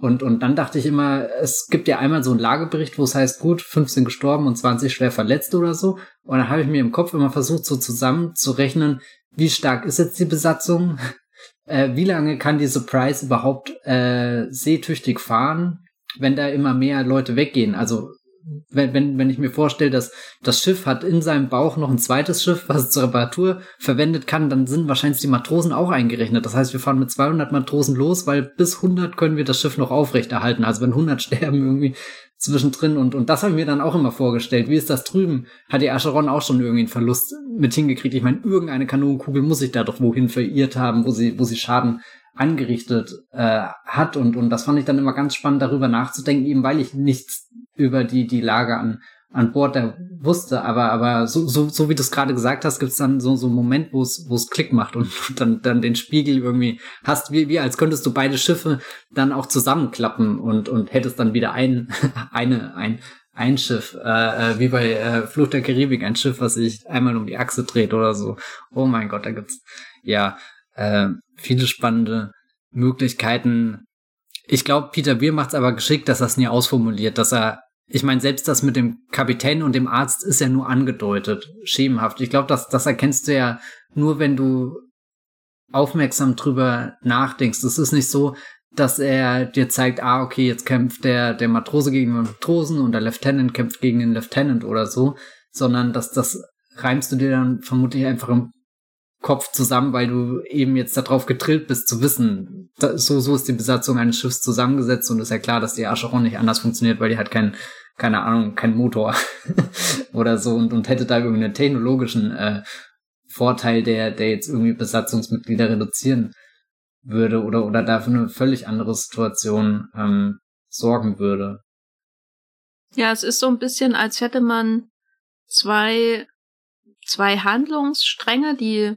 und, und dann dachte ich immer, es gibt ja einmal so einen Lagebericht, wo es heißt, gut, 15 gestorben und 20 schwer verletzt oder so. Und dann habe ich mir im Kopf immer versucht, so zusammenzurechnen, wie stark ist jetzt die Besatzung? Äh, wie lange kann die Surprise überhaupt äh, seetüchtig fahren, wenn da immer mehr Leute weggehen? Also wenn, wenn, wenn ich mir vorstelle, dass das Schiff hat in seinem Bauch noch ein zweites Schiff, was zur Reparatur verwendet kann, dann sind wahrscheinlich die Matrosen auch eingerechnet. Das heißt, wir fahren mit 200 Matrosen los, weil bis 100 können wir das Schiff noch aufrechterhalten. Also wenn 100 sterben irgendwie zwischendrin und, und das haben wir dann auch immer vorgestellt. Wie ist das drüben? Hat die Acheron auch schon irgendwie einen Verlust mit hingekriegt? Ich meine, irgendeine Kanonenkugel muss sich da doch wohin verirrt haben, wo sie, wo sie Schaden angerichtet äh, hat und und das fand ich dann immer ganz spannend darüber nachzudenken eben weil ich nichts über die die Lage an an Bord da wusste aber aber so so so wie du es gerade gesagt hast gibt es dann so so einen Moment wo es wo es Klick macht und dann dann den Spiegel irgendwie hast wie wie als könntest du beide Schiffe dann auch zusammenklappen und und hättest dann wieder ein eine ein ein Schiff, äh, äh, wie bei äh, Flucht der Karibik, ein Schiff, was sich einmal um die Achse dreht oder so. Oh mein Gott, da gibt's ja äh, viele spannende Möglichkeiten. Ich glaube, Peter Beer macht es aber geschickt, dass er es nie ausformuliert, dass er, ich meine, selbst das mit dem Kapitän und dem Arzt ist ja nur angedeutet, schemenhaft. Ich glaube, das, das erkennst du ja nur, wenn du aufmerksam drüber nachdenkst. Es ist nicht so, dass er dir zeigt, ah, okay, jetzt kämpft der, der Matrose gegen den Matrosen und der Lieutenant kämpft gegen den Lieutenant oder so, sondern dass das reimst du dir dann vermutlich einfach im Kopf zusammen, weil du eben jetzt darauf getrillt bist zu wissen, da, so, so ist die Besatzung eines Schiffs zusammengesetzt und ist ja klar, dass die Acheron nicht anders funktioniert, weil die hat keinen, keine Ahnung, keinen Motor oder so und, und hätte da irgendeinen technologischen äh, Vorteil, der, der jetzt irgendwie Besatzungsmitglieder reduzieren würde oder, oder dafür eine völlig andere Situation ähm, sorgen würde. Ja, es ist so ein bisschen, als hätte man zwei, zwei Handlungsstränge, die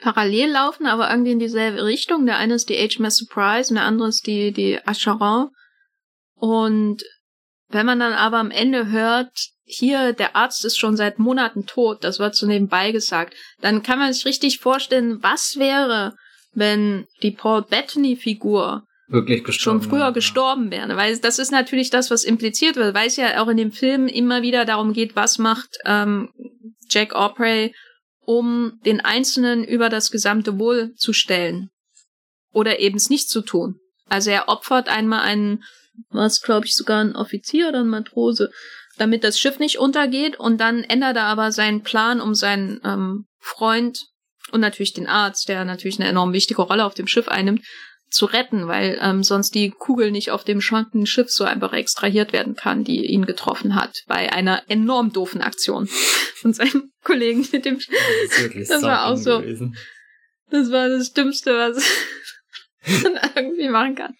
parallel laufen, aber irgendwie in dieselbe Richtung. Der eine ist die HMS Surprise und der andere ist die, die Acheron. Und wenn man dann aber am Ende hört, hier, der Arzt ist schon seit Monaten tot, das wird so nebenbei gesagt, dann kann man sich richtig vorstellen, was wäre, wenn die Paul Bettany-Figur wirklich gestorben schon früher ja. gestorben wäre. Weil das ist natürlich das, was impliziert wird, weil es ja auch in dem Film immer wieder darum geht, was macht ähm, Jack Aubrey um den Einzelnen über das gesamte Wohl zu stellen. Oder eben es nicht zu tun. Also er opfert einmal einen, was glaube ich sogar ein Offizier oder ein Matrose, damit das Schiff nicht untergeht und dann ändert er aber seinen Plan, um seinen ähm, Freund und natürlich den Arzt, der natürlich eine enorm wichtige Rolle auf dem Schiff einnimmt, zu retten, weil ähm, sonst die Kugel nicht auf dem schwankenden Schiff so einfach extrahiert werden kann, die ihn getroffen hat, bei einer enorm doofen Aktion von seinen Kollegen mit dem. Das, das war auch so. Gewesen. Das war das Dümmste, was man irgendwie machen kann.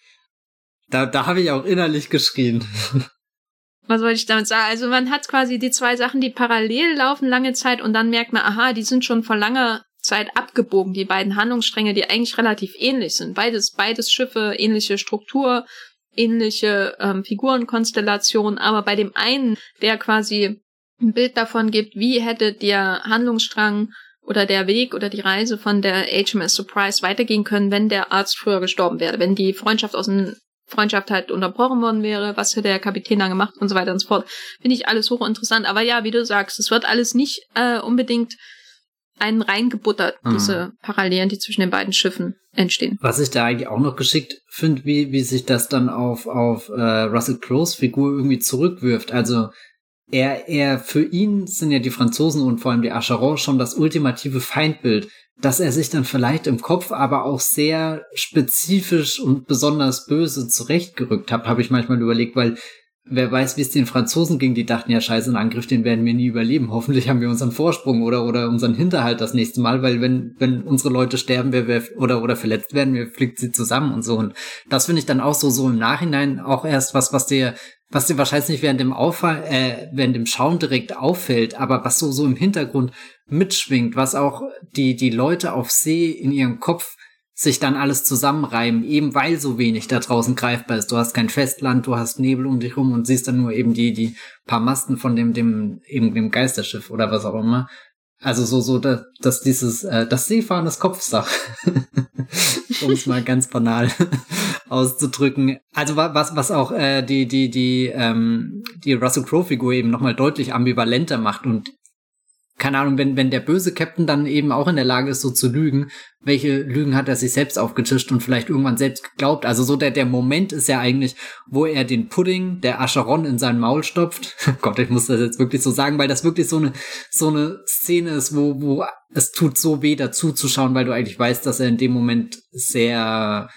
Da, da habe ich auch innerlich geschrien. Was wollte ich damit sagen? Also man hat quasi die zwei Sachen, die parallel laufen lange Zeit und dann merkt man, aha, die sind schon vor langer Zeit abgebogen, die beiden Handlungsstränge, die eigentlich relativ ähnlich sind. Beides, beides Schiffe, ähnliche Struktur, ähnliche ähm, Figurenkonstellation, aber bei dem einen, der quasi ein Bild davon gibt, wie hätte der Handlungsstrang oder der Weg oder die Reise von der HMS Surprise weitergehen können, wenn der Arzt früher gestorben wäre, wenn die Freundschaft aus dem Freundschaft halt unterbrochen worden wäre, was hätte der Kapitän da gemacht und so weiter und so fort. Finde ich alles hochinteressant. Aber ja, wie du sagst, es wird alles nicht äh, unbedingt einen reingebuttert, mhm. diese Parallelen, die zwischen den beiden Schiffen entstehen. Was ich da eigentlich auch noch geschickt finde, wie, wie sich das dann auf, auf äh, Russell Crowes Figur irgendwie zurückwirft. Also er, er, für ihn sind ja die Franzosen und vor allem die Acheron schon das ultimative Feindbild, dass er sich dann vielleicht im Kopf aber auch sehr spezifisch und besonders böse zurechtgerückt hat, habe ich manchmal überlegt, weil wer weiß, wie es den Franzosen ging, die dachten ja, scheiße, einen Angriff, den werden wir nie überleben. Hoffentlich haben wir unseren Vorsprung oder, oder unseren Hinterhalt das nächste Mal, weil wenn, wenn unsere Leute sterben wer, wer, oder, oder verletzt werden, wir fliegt sie zusammen und so. Und das finde ich dann auch so, so im Nachhinein auch erst was, was dir, was dir wahrscheinlich nicht während dem Auffall, äh, während dem Schauen direkt auffällt, aber was so, so im Hintergrund mitschwingt, was auch die, die Leute auf See in ihrem Kopf sich dann alles zusammenreimen, eben weil so wenig da draußen greifbar ist. Du hast kein Festland, du hast Nebel um dich rum und siehst dann nur eben die, die paar Masten von dem, dem, eben dem Geisterschiff oder was auch immer. Also so, so, dass, dass dieses, äh, das Seefahren des Kopfsach, um es mal ganz banal auszudrücken. Also was, was auch äh, die, die, die, ähm, die Russell Crowe-Figur eben nochmal deutlich ambivalenter macht und keine Ahnung, wenn, wenn der böse Captain dann eben auch in der Lage ist, so zu lügen, welche Lügen hat er sich selbst aufgetischt und vielleicht irgendwann selbst geglaubt? Also so der, der Moment ist ja eigentlich, wo er den Pudding der Acheron in sein Maul stopft. Gott, ich muss das jetzt wirklich so sagen, weil das wirklich so eine, so eine Szene ist, wo, wo es tut so weh dazu zu schauen, weil du eigentlich weißt, dass er in dem Moment sehr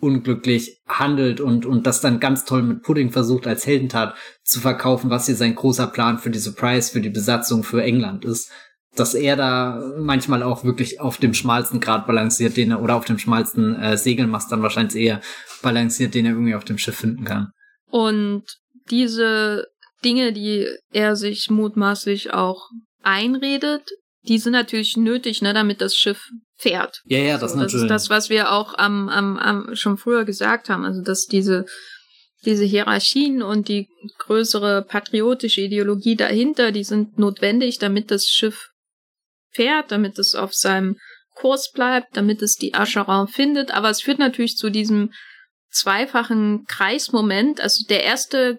unglücklich handelt und, und das dann ganz toll mit Pudding versucht als Heldentat zu verkaufen, was hier sein großer Plan für die Surprise, für die Besatzung für England ist. Dass er da manchmal auch wirklich auf dem schmalsten Grad balanciert, den er, oder auf dem schmalsten äh, Segelmast dann wahrscheinlich eher balanciert, den er irgendwie auf dem Schiff finden kann. Und diese Dinge, die er sich mutmaßlich auch einredet, die sind natürlich nötig, ne, damit das Schiff fährt. Ja, ja, das so, natürlich. Das ist das, was wir auch am, am, am schon früher gesagt haben. Also, dass diese, diese Hierarchien und die größere patriotische Ideologie dahinter, die sind notwendig, damit das Schiff fährt, damit es auf seinem Kurs bleibt, damit es die Ascheron findet. Aber es führt natürlich zu diesem zweifachen Kreismoment. Also der erste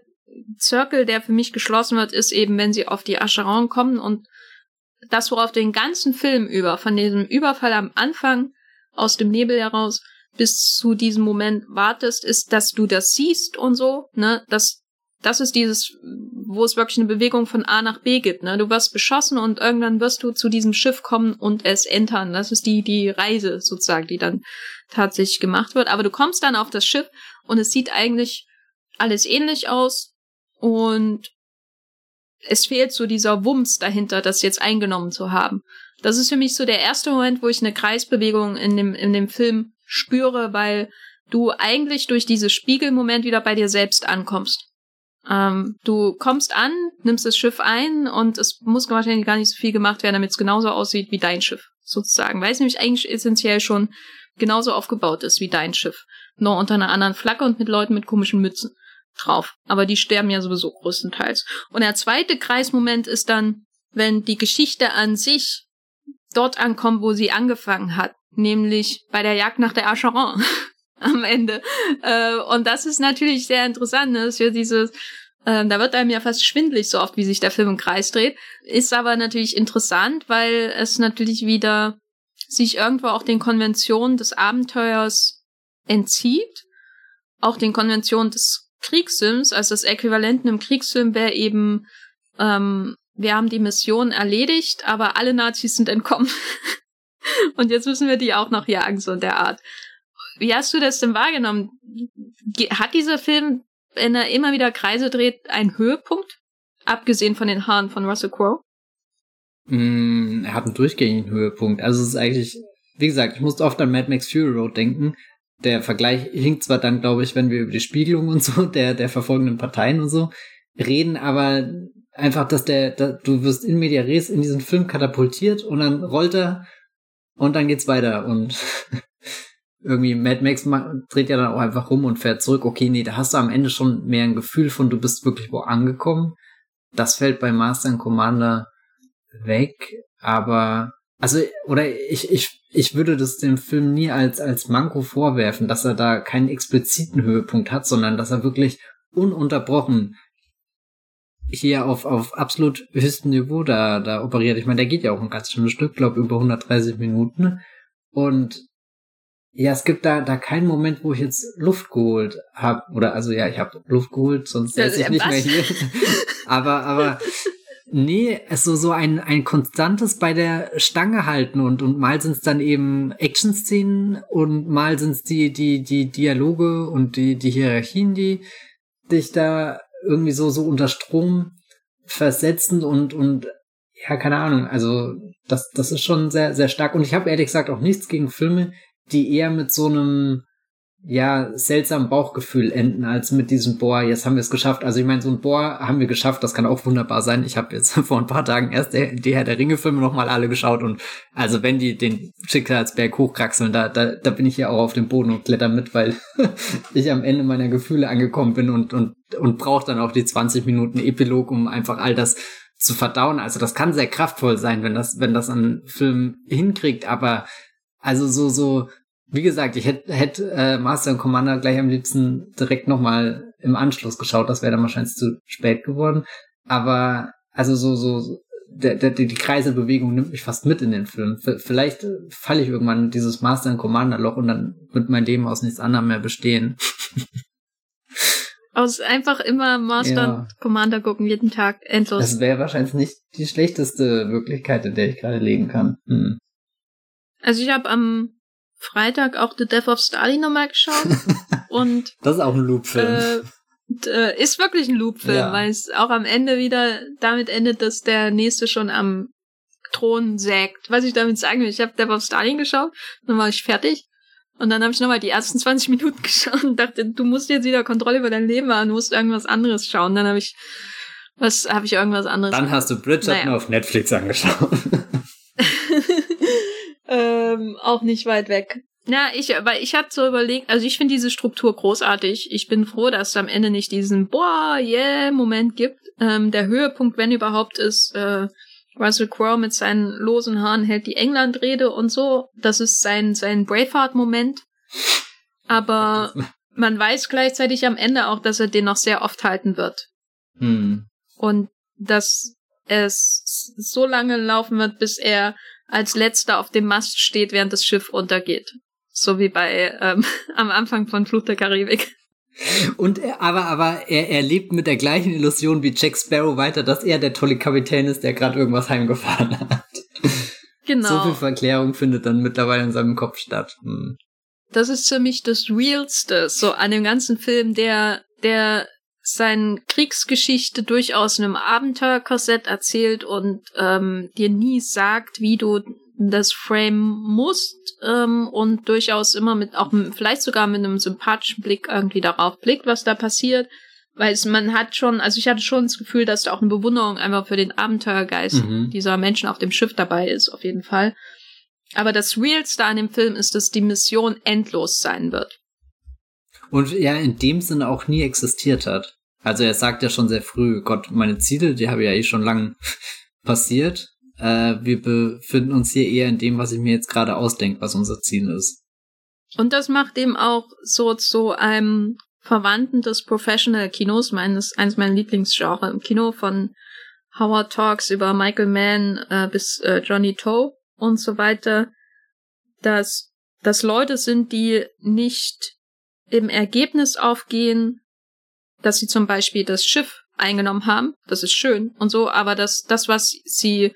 Circle, der für mich geschlossen wird, ist eben, wenn sie auf die Acheron kommen und das, worauf den ganzen Film über, von diesem Überfall am Anfang aus dem Nebel heraus bis zu diesem Moment wartest, ist, dass du das siehst und so, ne, das, das ist dieses, wo es wirklich eine Bewegung von A nach B gibt, ne, du wirst beschossen und irgendwann wirst du zu diesem Schiff kommen und es entern, das ist die, die Reise sozusagen, die dann tatsächlich gemacht wird, aber du kommst dann auf das Schiff und es sieht eigentlich alles ähnlich aus und es fehlt so dieser Wumms dahinter, das jetzt eingenommen zu haben. Das ist für mich so der erste Moment, wo ich eine Kreisbewegung in dem, in dem Film spüre, weil du eigentlich durch dieses Spiegelmoment wieder bei dir selbst ankommst. Ähm, du kommst an, nimmst das Schiff ein und es muss wahrscheinlich gar nicht so viel gemacht werden, damit es genauso aussieht wie dein Schiff, sozusagen. Weil es nämlich eigentlich essentiell schon genauso aufgebaut ist wie dein Schiff. Nur unter einer anderen Flagge und mit Leuten mit komischen Mützen drauf. Aber die sterben ja sowieso größtenteils. Und der zweite Kreismoment ist dann, wenn die Geschichte an sich dort ankommt, wo sie angefangen hat. Nämlich bei der Jagd nach der Acheron am Ende. Äh, und das ist natürlich sehr interessant, ne? wir dieses äh, da wird einem ja fast schwindlig, so oft wie sich der Film im Kreis dreht. Ist aber natürlich interessant, weil es natürlich wieder sich irgendwo auch den Konventionen des Abenteuers entzieht, auch den Konventionen des Kriegssims, also das Äquivalent im Kriegssim wäre eben, ähm, wir haben die Mission erledigt, aber alle Nazis sind entkommen. Und jetzt müssen wir die auch noch jagen, so in der Art. Wie hast du das denn wahrgenommen? Hat dieser Film, wenn er immer wieder Kreise dreht, einen Höhepunkt? Abgesehen von den Haaren von Russell Crowe? Mm, er hat einen durchgängigen Höhepunkt. Also es ist eigentlich, wie gesagt, ich musste oft an Mad Max Fury Road denken, der Vergleich hinkt zwar dann, glaube ich, wenn wir über die Spiegelung und so der, der verfolgenden Parteien und so reden, aber einfach, dass der, da, du wirst in media res in diesen Film katapultiert und dann rollt er und dann geht's weiter und irgendwie Mad Max dreht ja dann auch einfach rum und fährt zurück. Okay, nee, da hast du am Ende schon mehr ein Gefühl von, du bist wirklich wo angekommen. Das fällt bei Master and Commander weg, aber also, oder ich, ich, ich würde das dem Film nie als, als Manko vorwerfen, dass er da keinen expliziten Höhepunkt hat, sondern dass er wirklich ununterbrochen hier auf, auf absolut höchstem Niveau da, da operiert. Ich meine, der geht ja auch ein ganz schönes Stück, glaube über 130 Minuten. Und ja, es gibt da, da keinen Moment, wo ich jetzt Luft geholt habe. Oder also ja, ich habe Luft geholt, sonst säße ich nicht was? mehr hier. aber, aber Nee, es so, so ein, ein konstantes bei der Stange halten und, und mal sind es dann eben Action-Szenen und mal sind es die, die, die Dialoge und die, die Hierarchien, die dich da irgendwie so, so unter Strom versetzen und, und ja, keine Ahnung, also das, das ist schon sehr, sehr stark. Und ich habe ehrlich gesagt auch nichts gegen Filme, die eher mit so einem ja, seltsam Bauchgefühl enden, als mit diesem Boah, jetzt haben wir es geschafft. Also ich meine, so ein Boah haben wir geschafft, das kann auch wunderbar sein. Ich habe jetzt vor ein paar Tagen erst der, die Herr der Ringe-Filme nochmal alle geschaut und also wenn die den Schicksalsberg hochkraxeln, da, da, da bin ich ja auch auf dem Boden und kletter mit, weil ich am Ende meiner Gefühle angekommen bin und, und, und brauche dann auch die 20 Minuten Epilog, um einfach all das zu verdauen. Also das kann sehr kraftvoll sein, wenn das, wenn das ein Film hinkriegt, aber also so, so wie gesagt, ich hätte hätt, äh, Master und Commander gleich am liebsten direkt nochmal im Anschluss geschaut. Das wäre dann wahrscheinlich zu spät geworden. Aber also so, so der, der, die Kreiselbewegung nimmt mich fast mit in den Film. V vielleicht falle ich irgendwann in dieses Master and Commander Loch und dann wird mein Leben aus nichts anderem mehr bestehen. Aus einfach immer Master ja. Commander gucken, jeden Tag, endlos. Das wäre wahrscheinlich nicht die schlechteste Wirklichkeit, in der ich gerade leben kann. Hm. Also ich habe am Freitag auch The Death of Stalin nochmal geschaut. und Das ist auch ein Loop-Film. Äh, äh, ist wirklich ein Loop-Film, ja. weil es auch am Ende wieder damit endet, dass der nächste schon am Thron sägt. Was ich damit sagen will, ich habe Death of Stalin geschaut, dann war ich fertig. Und dann habe ich nochmal die ersten 20 Minuten geschaut und dachte, du musst jetzt wieder Kontrolle über dein Leben haben, du musst irgendwas anderes schauen. Dann habe ich, was habe ich irgendwas anderes? Dann hast du Bridgerton naja. auf Netflix angeschaut. Ähm, auch nicht weit weg. Ja, ich, weil ich hatte so überlegt, also ich finde diese Struktur großartig. Ich bin froh, dass es am Ende nicht diesen Boah, yeah Moment gibt. Ähm, der Höhepunkt, wenn überhaupt, ist äh, Russell Crowe mit seinen losen Haaren hält die England-Rede und so. Das ist sein, sein Braveheart-Moment. Aber man weiß gleichzeitig am Ende auch, dass er den noch sehr oft halten wird. Hm. Und dass es so lange laufen wird, bis er als letzter auf dem Mast steht, während das Schiff untergeht. So wie bei ähm, am Anfang von Fluch der Karibik. Und er, aber, aber er, er lebt mit der gleichen Illusion wie Jack Sparrow weiter, dass er der tolle Kapitän ist, der gerade irgendwas heimgefahren hat. Genau. So viel Verklärung findet dann mittlerweile in seinem Kopf statt. Hm. Das ist für mich das Realste, so an dem ganzen Film, der, der seine Kriegsgeschichte durchaus in einem Abenteuerkorsett erzählt und ähm, dir nie sagt, wie du das Frame musst ähm, und durchaus immer mit auch vielleicht sogar mit einem sympathischen Blick irgendwie darauf blickt, was da passiert. Weil es, man hat schon, also ich hatte schon das Gefühl, dass da auch eine Bewunderung einfach für den Abenteuergeist mhm. dieser Menschen auf dem Schiff dabei ist, auf jeden Fall. Aber das Realste an dem Film ist, dass die Mission endlos sein wird. Und ja, in dem Sinne auch nie existiert hat. Also er sagt ja schon sehr früh, Gott, meine Ziele, die habe ich ja eh schon lang passiert. Äh, wir befinden uns hier eher in dem, was ich mir jetzt gerade ausdenke, was unser Ziel ist. Und das macht eben auch so zu einem Verwandten des Professional Kinos, meines, eines meiner Lieblingsgenre im Kino von Howard Talks über Michael Mann äh, bis äh, Johnny Toe und so weiter, dass dass Leute sind, die nicht im Ergebnis aufgehen, dass sie zum Beispiel das Schiff eingenommen haben, das ist schön und so, aber das, das, was sie,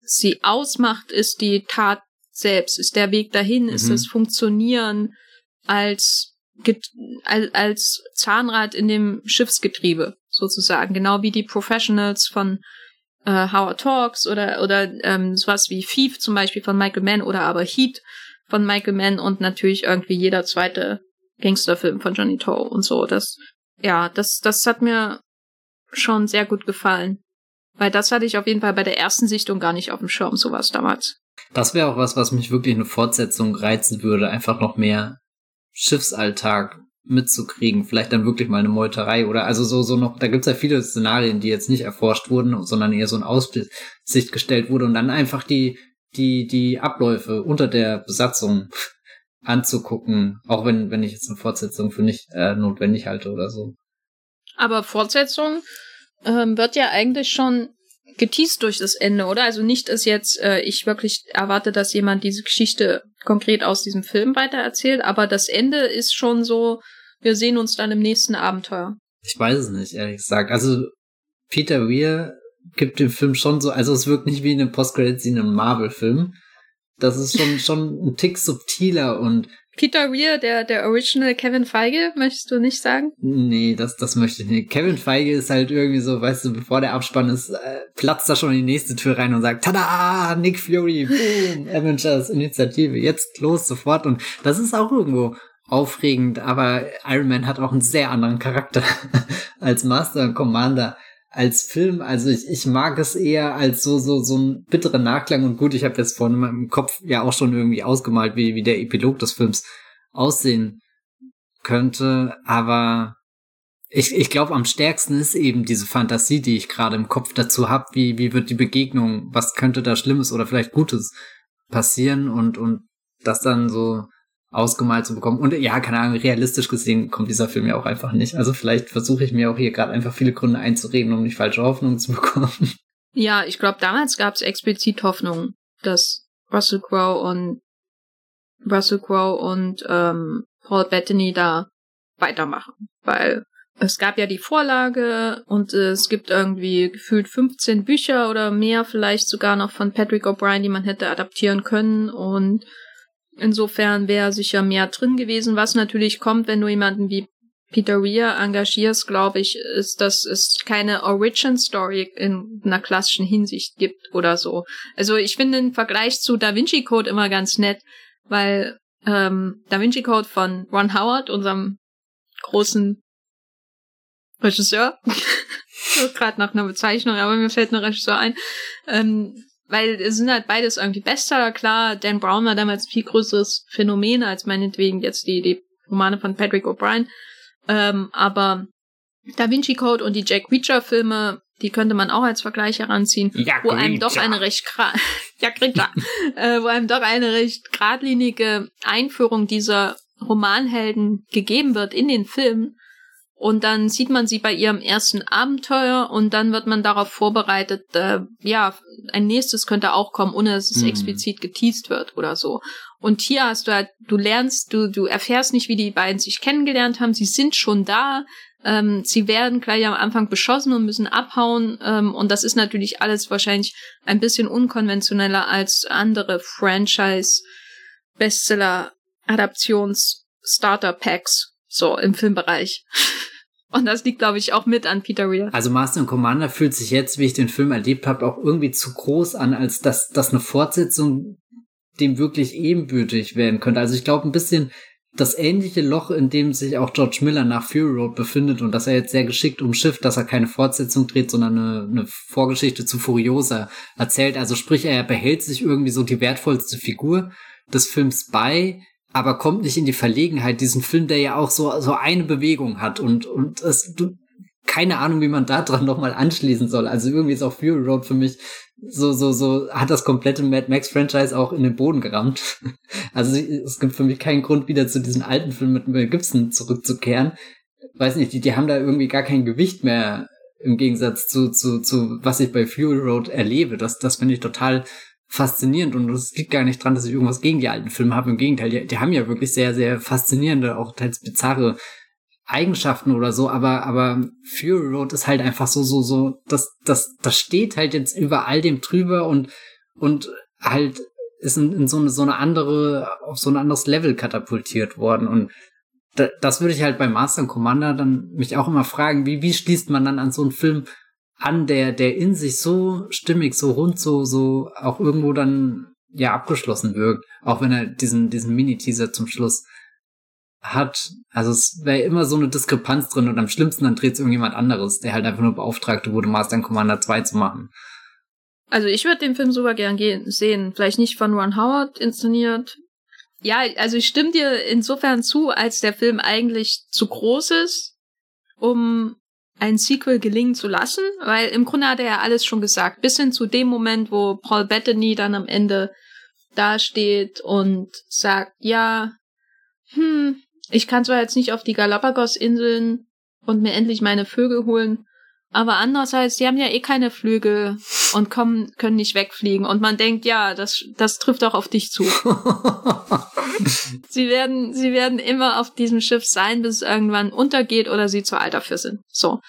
sie ausmacht, ist die Tat selbst, ist der Weg dahin, mhm. ist das Funktionieren als, als, als Zahnrad in dem Schiffsgetriebe, sozusagen, genau wie die Professionals von äh, Howard Talks oder, oder ähm, sowas wie Thief zum Beispiel von Michael Mann oder aber Heat von Michael Mann und natürlich irgendwie jeder zweite Gangsterfilm von Johnny Toe und so. Das ja, das, das hat mir schon sehr gut gefallen. Weil das hatte ich auf jeden Fall bei der ersten Sichtung gar nicht auf dem Schirm, sowas damals. Das wäre auch was, was mich wirklich eine Fortsetzung reizen würde, einfach noch mehr Schiffsalltag mitzukriegen, vielleicht dann wirklich mal eine Meuterei oder also so so noch, da gibt's ja viele Szenarien, die jetzt nicht erforscht wurden, sondern eher so in Aussicht gestellt wurde und dann einfach die die die Abläufe unter der Besatzung anzugucken, auch wenn, wenn ich jetzt eine Fortsetzung für nicht äh, notwendig halte oder so. Aber Fortsetzung ähm, wird ja eigentlich schon geteased durch das Ende, oder? Also nicht, dass jetzt äh, ich wirklich erwarte, dass jemand diese Geschichte konkret aus diesem Film weitererzählt, aber das Ende ist schon so, wir sehen uns dann im nächsten Abenteuer. Ich weiß es nicht, ehrlich gesagt. Also Peter Weir gibt dem Film schon so, also es wirkt nicht wie eine Post-Credit-Scene im Marvel-Film, das ist schon, schon ein Tick subtiler und Peter Weir, der, der Original Kevin Feige, möchtest du nicht sagen? Nee, das, das möchte ich nicht. Kevin Feige ist halt irgendwie so, weißt du, bevor der Abspann ist, äh, platzt da schon in die nächste Tür rein und sagt, tada, Nick Fury, boom, Avengers Initiative, jetzt los, sofort. Und das ist auch irgendwo aufregend, aber Iron Man hat auch einen sehr anderen Charakter als Master und Commander als Film, also ich, ich mag es eher als so so so ein bitterer Nachklang. Und gut, ich habe jetzt vorhin im Kopf ja auch schon irgendwie ausgemalt, wie wie der Epilog des Films aussehen könnte, aber ich, ich glaube, am stärksten ist eben diese Fantasie, die ich gerade im Kopf dazu habe, wie, wie wird die Begegnung, was könnte da Schlimmes oder vielleicht Gutes passieren? Und, und das dann so ausgemalt zu bekommen. Und ja, keine Ahnung, realistisch gesehen kommt dieser Film ja auch einfach nicht. Also vielleicht versuche ich mir auch hier gerade einfach viele Gründe einzureden, um nicht falsche Hoffnungen zu bekommen. Ja, ich glaube, damals gab es explizit Hoffnung, dass Russell Crowe und Russell Crowe und ähm, Paul Bettany da weitermachen, weil es gab ja die Vorlage und es gibt irgendwie gefühlt 15 Bücher oder mehr vielleicht sogar noch von Patrick O'Brien, die man hätte adaptieren können und insofern wäre sicher mehr drin gewesen, was natürlich kommt, wenn du jemanden wie Peter Weir engagierst, glaube ich, ist, dass es keine Origin Story in einer klassischen Hinsicht gibt oder so. Also ich finde den Vergleich zu Da Vinci Code immer ganz nett, weil ähm, Da Vinci Code von Ron Howard, unserem großen Regisseur, gerade nach einer Bezeichnung, aber mir fällt ein Regisseur ein, ähm, weil es sind halt beides irgendwie Bestseller, klar, Dan Brown war damals ein viel größeres Phänomen als meinetwegen jetzt die, die Romane von Patrick O'Brien, ähm, aber Da Vinci Code und die Jack Reacher Filme, die könnte man auch als Vergleich heranziehen, Jack wo einem doch eine recht Jack Reacher, äh, wo einem doch eine recht geradlinige Einführung dieser Romanhelden gegeben wird in den Filmen. Und dann sieht man sie bei ihrem ersten Abenteuer und dann wird man darauf vorbereitet, äh, ja, ein nächstes könnte auch kommen, ohne dass es Mhm. explizit geteased wird oder so. Und hier hast du halt, du lernst, du, du erfährst nicht, wie die beiden sich kennengelernt haben, sie sind schon da, ähm, sie werden gleich am Anfang beschossen und müssen abhauen. Ähm, und das ist natürlich alles wahrscheinlich ein bisschen unkonventioneller als andere Franchise-Bestseller-Adaptions-Starter-Packs so im Filmbereich. Und das liegt, glaube ich, auch mit an Peter Weir. Also Master and Commander fühlt sich jetzt, wie ich den Film erlebt habe, auch irgendwie zu groß an, als dass, dass eine Fortsetzung dem wirklich ebenbürtig werden könnte. Also ich glaube ein bisschen das ähnliche Loch, in dem sich auch George Miller nach Fury Road befindet und dass er jetzt sehr geschickt umschifft, dass er keine Fortsetzung dreht, sondern eine, eine Vorgeschichte zu Furiosa erzählt. Also sprich, er behält sich irgendwie so die wertvollste Figur des Films bei, aber kommt nicht in die Verlegenheit, diesen Film, der ja auch so, so eine Bewegung hat und, und es, du, keine Ahnung, wie man da dran nochmal anschließen soll. Also irgendwie ist auch Fury Road für mich so, so, so, hat das komplette Mad Max Franchise auch in den Boden gerammt. Also es gibt für mich keinen Grund, wieder zu diesem alten Film mit Mel Gibson zurückzukehren. Weiß nicht, die, die haben da irgendwie gar kein Gewicht mehr im Gegensatz zu, zu, zu was ich bei Fury Road erlebe. Das, das finde ich total faszinierend und es liegt gar nicht dran, dass ich irgendwas gegen die alten Filme habe. Im Gegenteil, die, die haben ja wirklich sehr, sehr faszinierende, auch teils bizarre Eigenschaften oder so, aber, aber Fury Road ist halt einfach so, so, so, das, das, das steht halt jetzt über all dem drüber und, und halt ist in, in so eine, so eine andere, auf so ein anderes Level katapultiert worden und da, das würde ich halt bei Master and Commander dann mich auch immer fragen, wie, wie schließt man dann an so einen Film an, der, der in sich so stimmig, so rund, so, so auch irgendwo dann ja abgeschlossen wirkt, auch wenn er diesen, diesen Mini-Teaser zum Schluss hat. Also es wäre immer so eine Diskrepanz drin und am schlimmsten dann dreht es irgendjemand anderes, der halt einfach nur beauftragt wurde, Master and Commander 2 zu machen. Also ich würde den Film super gern gehen, sehen. Vielleicht nicht von Ron Howard inszeniert. Ja, also ich stimme dir insofern zu, als der Film eigentlich zu groß ist, um ein Sequel gelingen zu lassen, weil im Grunde hat er ja alles schon gesagt, bis hin zu dem Moment, wo Paul Bettany dann am Ende dasteht und sagt, ja, hm, ich kann zwar jetzt nicht auf die Galapagos-Inseln und mir endlich meine Vögel holen, aber andererseits, die haben ja eh keine Flügel und kommen, können nicht wegfliegen. Und man denkt, ja, das, das trifft auch auf dich zu. sie werden, sie werden immer auf diesem Schiff sein, bis es irgendwann untergeht oder sie zu alt dafür sind. So.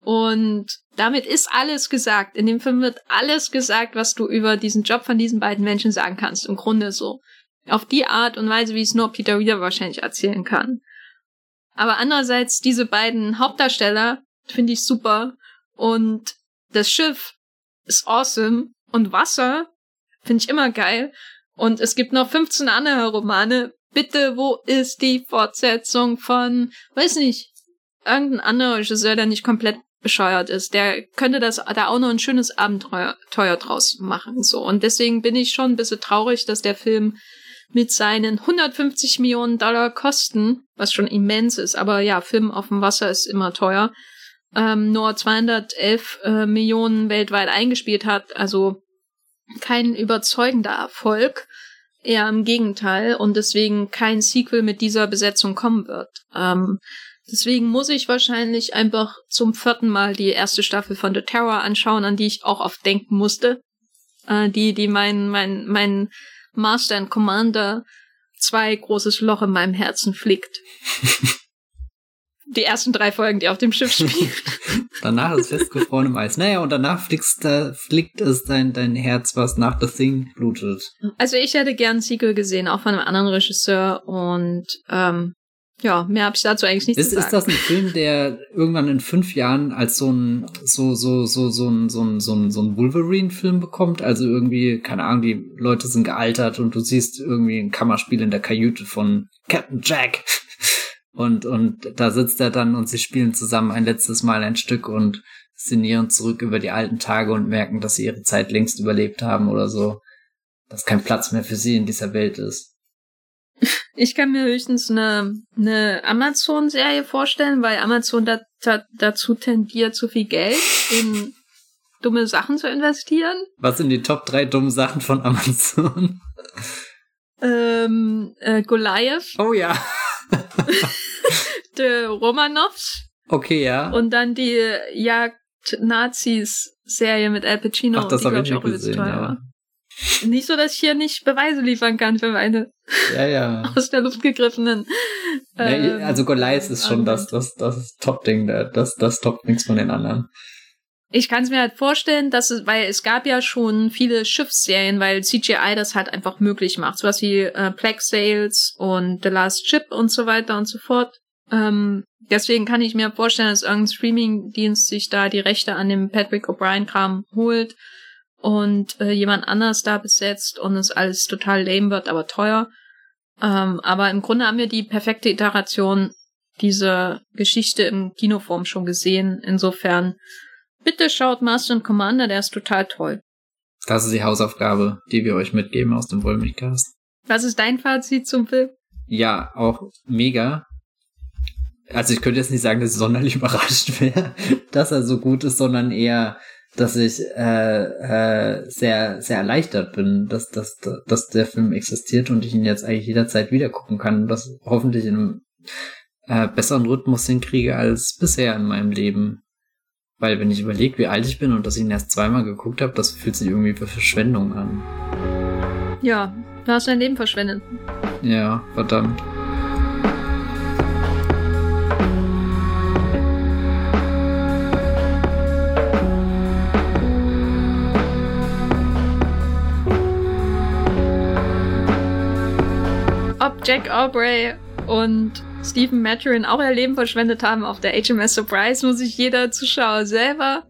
Und damit ist alles gesagt. In dem Film wird alles gesagt, was du über diesen Job von diesen beiden Menschen sagen kannst. Im Grunde so. Auf die Art und Weise, wie es nur Peter Weir wahrscheinlich erzählen kann. Aber andererseits, diese beiden Hauptdarsteller finde ich super. Und das Schiff ist awesome. Und Wasser finde ich immer geil. Und es gibt noch 15 andere Romane. Bitte, wo ist die Fortsetzung von, weiß nicht, irgendein anderer Regisseur, der nicht komplett bescheuert ist. Der könnte das da auch noch ein schönes Abenteuer Teuer draus machen. So. Und deswegen bin ich schon ein bisschen traurig, dass der Film mit seinen 150 Millionen Dollar Kosten, was schon immens ist, aber ja, Film auf dem Wasser ist immer teuer, ähm, nur 211 äh, Millionen weltweit eingespielt hat, also kein überzeugender Erfolg. Eher im Gegenteil und deswegen kein Sequel mit dieser Besetzung kommen wird. Ähm, deswegen muss ich wahrscheinlich einfach zum vierten Mal die erste Staffel von The Terror anschauen, an die ich auch oft denken musste. Äh, die, die mein, mein, mein Master and Commander zwei großes Loch in meinem Herzen flickt. die ersten drei Folgen, die auf dem Schiff spielen. danach ist festgefroren im Eis. Naja, und danach fliegst, da, fliegt es dein, dein Herz, was nach The Thing blutet. Also ich hätte gern Sequel gesehen, auch von einem anderen Regisseur. Und ähm, ja, mehr habe ich dazu eigentlich nicht ist, zu sagen. Ist das ein Film, der irgendwann in fünf Jahren als so ein so so so so ein so ein so ein, so ein Wolverine-Film bekommt? Also irgendwie keine Ahnung, die Leute sind gealtert und du siehst irgendwie ein Kammerspiel in der Kajüte von Captain Jack und und da sitzt er dann und sie spielen zusammen ein letztes Mal ein Stück und sinnieren zurück über die alten Tage und merken, dass sie ihre Zeit längst überlebt haben oder so, dass kein Platz mehr für sie in dieser Welt ist. Ich kann mir höchstens eine, eine Amazon-Serie vorstellen, weil Amazon da, da, dazu tendiert, zu viel Geld in dumme Sachen zu investieren. Was sind die Top 3 dummen Sachen von Amazon? Ähm, äh, Goliath. Oh ja. The Romanovs. Okay, ja. Und dann die Jagd Nazis Serie mit Al Pacino. Ach, das habe ich nicht gesehen, ja. Nicht so, dass ich hier nicht Beweise liefern kann für meine ja, ja. aus der Luft gegriffenen. Äh, ja, also Goliath ist schon das, das, das Top-Ding, das, das toppt nichts von den anderen. Ich kann es mir halt vorstellen, dass es, weil es gab ja schon viele Schiffsserien, weil CGI das halt einfach möglich macht. Sowas wie äh, Plague Sales und The Last Ship und so weiter und so fort. Ähm, deswegen kann ich mir vorstellen, dass irgendein Streaming-Dienst sich da die Rechte an dem Patrick O'Brien-Kram holt und äh, jemand anders da besetzt und es alles total lame wird, aber teuer. Ähm, aber im Grunde haben wir die perfekte Iteration dieser Geschichte im Kinoform schon gesehen. Insofern, bitte schaut Master and Commander, der ist total toll. Das ist die Hausaufgabe, die wir euch mitgeben aus dem Wollmilchcast. Was ist dein Fazit zum Film? Ja, auch mega. Also ich könnte jetzt nicht sagen, dass ich sonderlich überrascht wäre, dass er so gut ist, sondern eher, dass ich äh, äh, sehr, sehr erleichtert bin, dass, dass, dass der Film existiert und ich ihn jetzt eigentlich jederzeit wieder gucken kann und das hoffentlich in einem äh, besseren Rhythmus hinkriege als bisher in meinem Leben. Weil wenn ich überlege, wie alt ich bin und dass ich ihn erst zweimal geguckt habe, das fühlt sich irgendwie wie Verschwendung an. Ja, du hast dein Leben verschwendet. Ja, verdammt. Jack Aubrey und Stephen Maturin auch ihr Leben verschwendet haben auf der HMS Surprise, muss sich jeder Zuschauer selber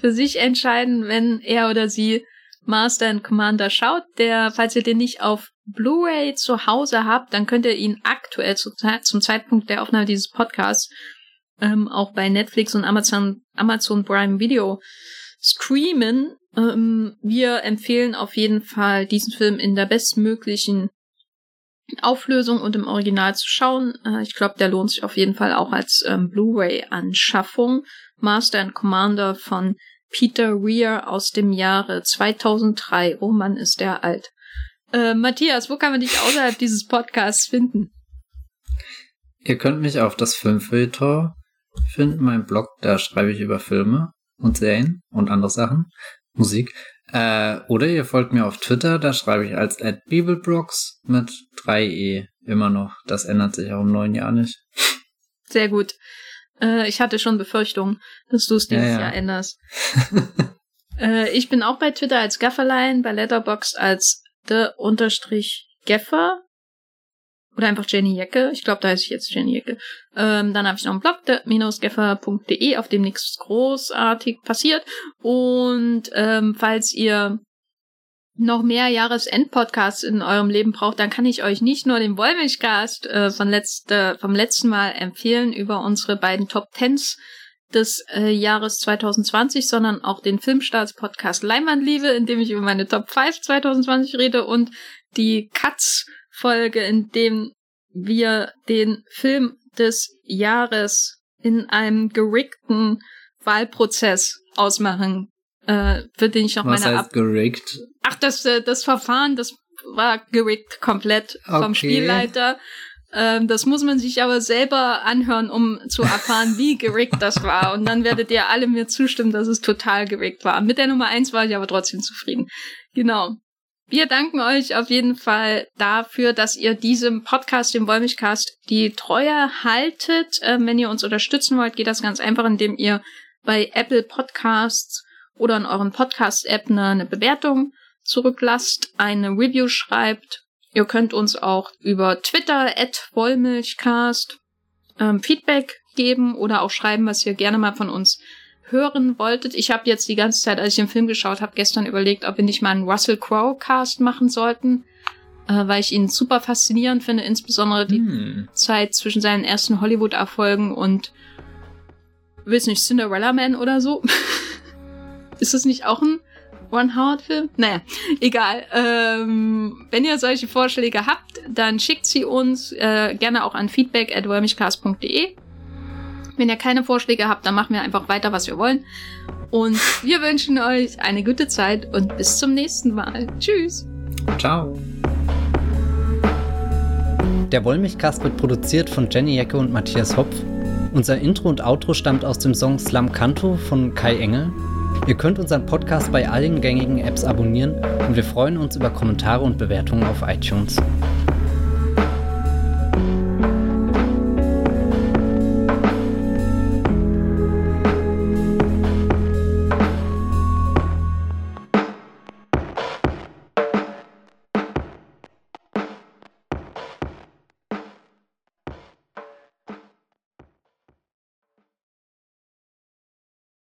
für sich entscheiden, wenn er oder sie Master and Commander schaut. Der, falls ihr den nicht auf Blu-ray zu Hause habt, dann könnt ihr ihn aktuell zu, zum Zeitpunkt der Aufnahme dieses Podcasts ähm, auch bei Netflix und Amazon, Amazon Prime Video streamen. Ähm, wir empfehlen auf jeden Fall diesen Film in der bestmöglichen Auflösung und im Original zu schauen. Äh, ich glaube, der lohnt sich auf jeden Fall auch als ähm, Blu-ray-Anschaffung. Master and Commander von Peter Weir aus dem Jahre 2003. Oh Mann, ist der alt. Äh, Matthias, wo kann man dich außerhalb dieses Podcasts finden? Ihr könnt mich auf das Filmfilter finden, mein Blog, da schreibe ich über Filme und Serien und andere Sachen, Musik. Äh, oder ihr folgt mir auf Twitter, da schreibe ich als @bibelbrox mit 3e immer noch. Das ändert sich auch im neuen Jahr nicht. Sehr gut. Äh, ich hatte schon Befürchtungen, dass du es dieses ja, ja. Jahr änderst. äh, ich bin auch bei Twitter als Gafferlein, bei Letterboxd als the-geffer oder einfach Jenny Jecke. Ich glaube, da heiße ich jetzt Jenny Jecke. Ähm, dann habe ich noch einen Blog, minusgeffer.de, auf dem nichts großartig passiert. Und ähm, falls ihr noch mehr Jahresendpodcasts in eurem Leben braucht, dann kann ich euch nicht nur den Wollmilchcast äh, von letzte, vom letzten Mal empfehlen über unsere beiden Top Tens des äh, Jahres 2020, sondern auch den Filmstarts-Podcast Leinwandliebe, in dem ich über meine Top 5 2020 rede und die Katz Folge, in dem wir den Film des Jahres in einem geriggten Wahlprozess ausmachen, äh, für den ich noch Was meine heißt gerickt? Ach, das, äh, das Verfahren, das war gerickt komplett vom Okay. Spielleiter. Ähm, das muss man sich aber selber anhören, um zu erfahren, wie gerickt das war. Und dann werdet ihr alle mir zustimmen, dass es total gerickt war. Mit der Nummer eins war ich aber trotzdem zufrieden. Genau. Wir danken euch auf jeden Fall dafür, dass ihr diesem Podcast, dem Wollmilchcast, die Treue haltet. Ähm, wenn ihr uns unterstützen wollt, geht das ganz einfach, indem ihr bei Apple Podcasts oder in euren Podcast-App eine, eine Bewertung zurücklasst, eine Review schreibt. Ihr könnt uns auch über Twitter at Wollmilchcast ähm, Feedback geben oder auch schreiben, was ihr gerne mal von uns hören wolltet. Ich habe jetzt die ganze Zeit, als ich den Film geschaut habe, gestern überlegt, ob wir nicht mal einen Russell Crowe Cast machen sollten, äh, weil ich ihn super faszinierend finde, insbesondere die Hm. Zeit zwischen seinen ersten Hollywood-Erfolgen und weiß nicht, Cinderella Man oder so. Ist das nicht auch ein Ron Howard-Film? Naja, egal. Ähm, wenn ihr solche Vorschläge habt, dann schickt sie uns äh, gerne auch an feedback at wormigcast.de. Wenn ihr keine Vorschläge habt, dann machen wir einfach weiter, was wir wollen. Und wir wünschen euch eine gute Zeit und bis zum nächsten Mal. Tschüss! Ciao. Der Wollmilchcast wird produziert von Jenny Jacke und Matthias Hopf. Unser Intro und Outro stammt aus dem Song Slam Canto von Kai Engel. Ihr könnt unseren Podcast bei allen gängigen Apps abonnieren und wir freuen uns über Kommentare und Bewertungen auf iTunes.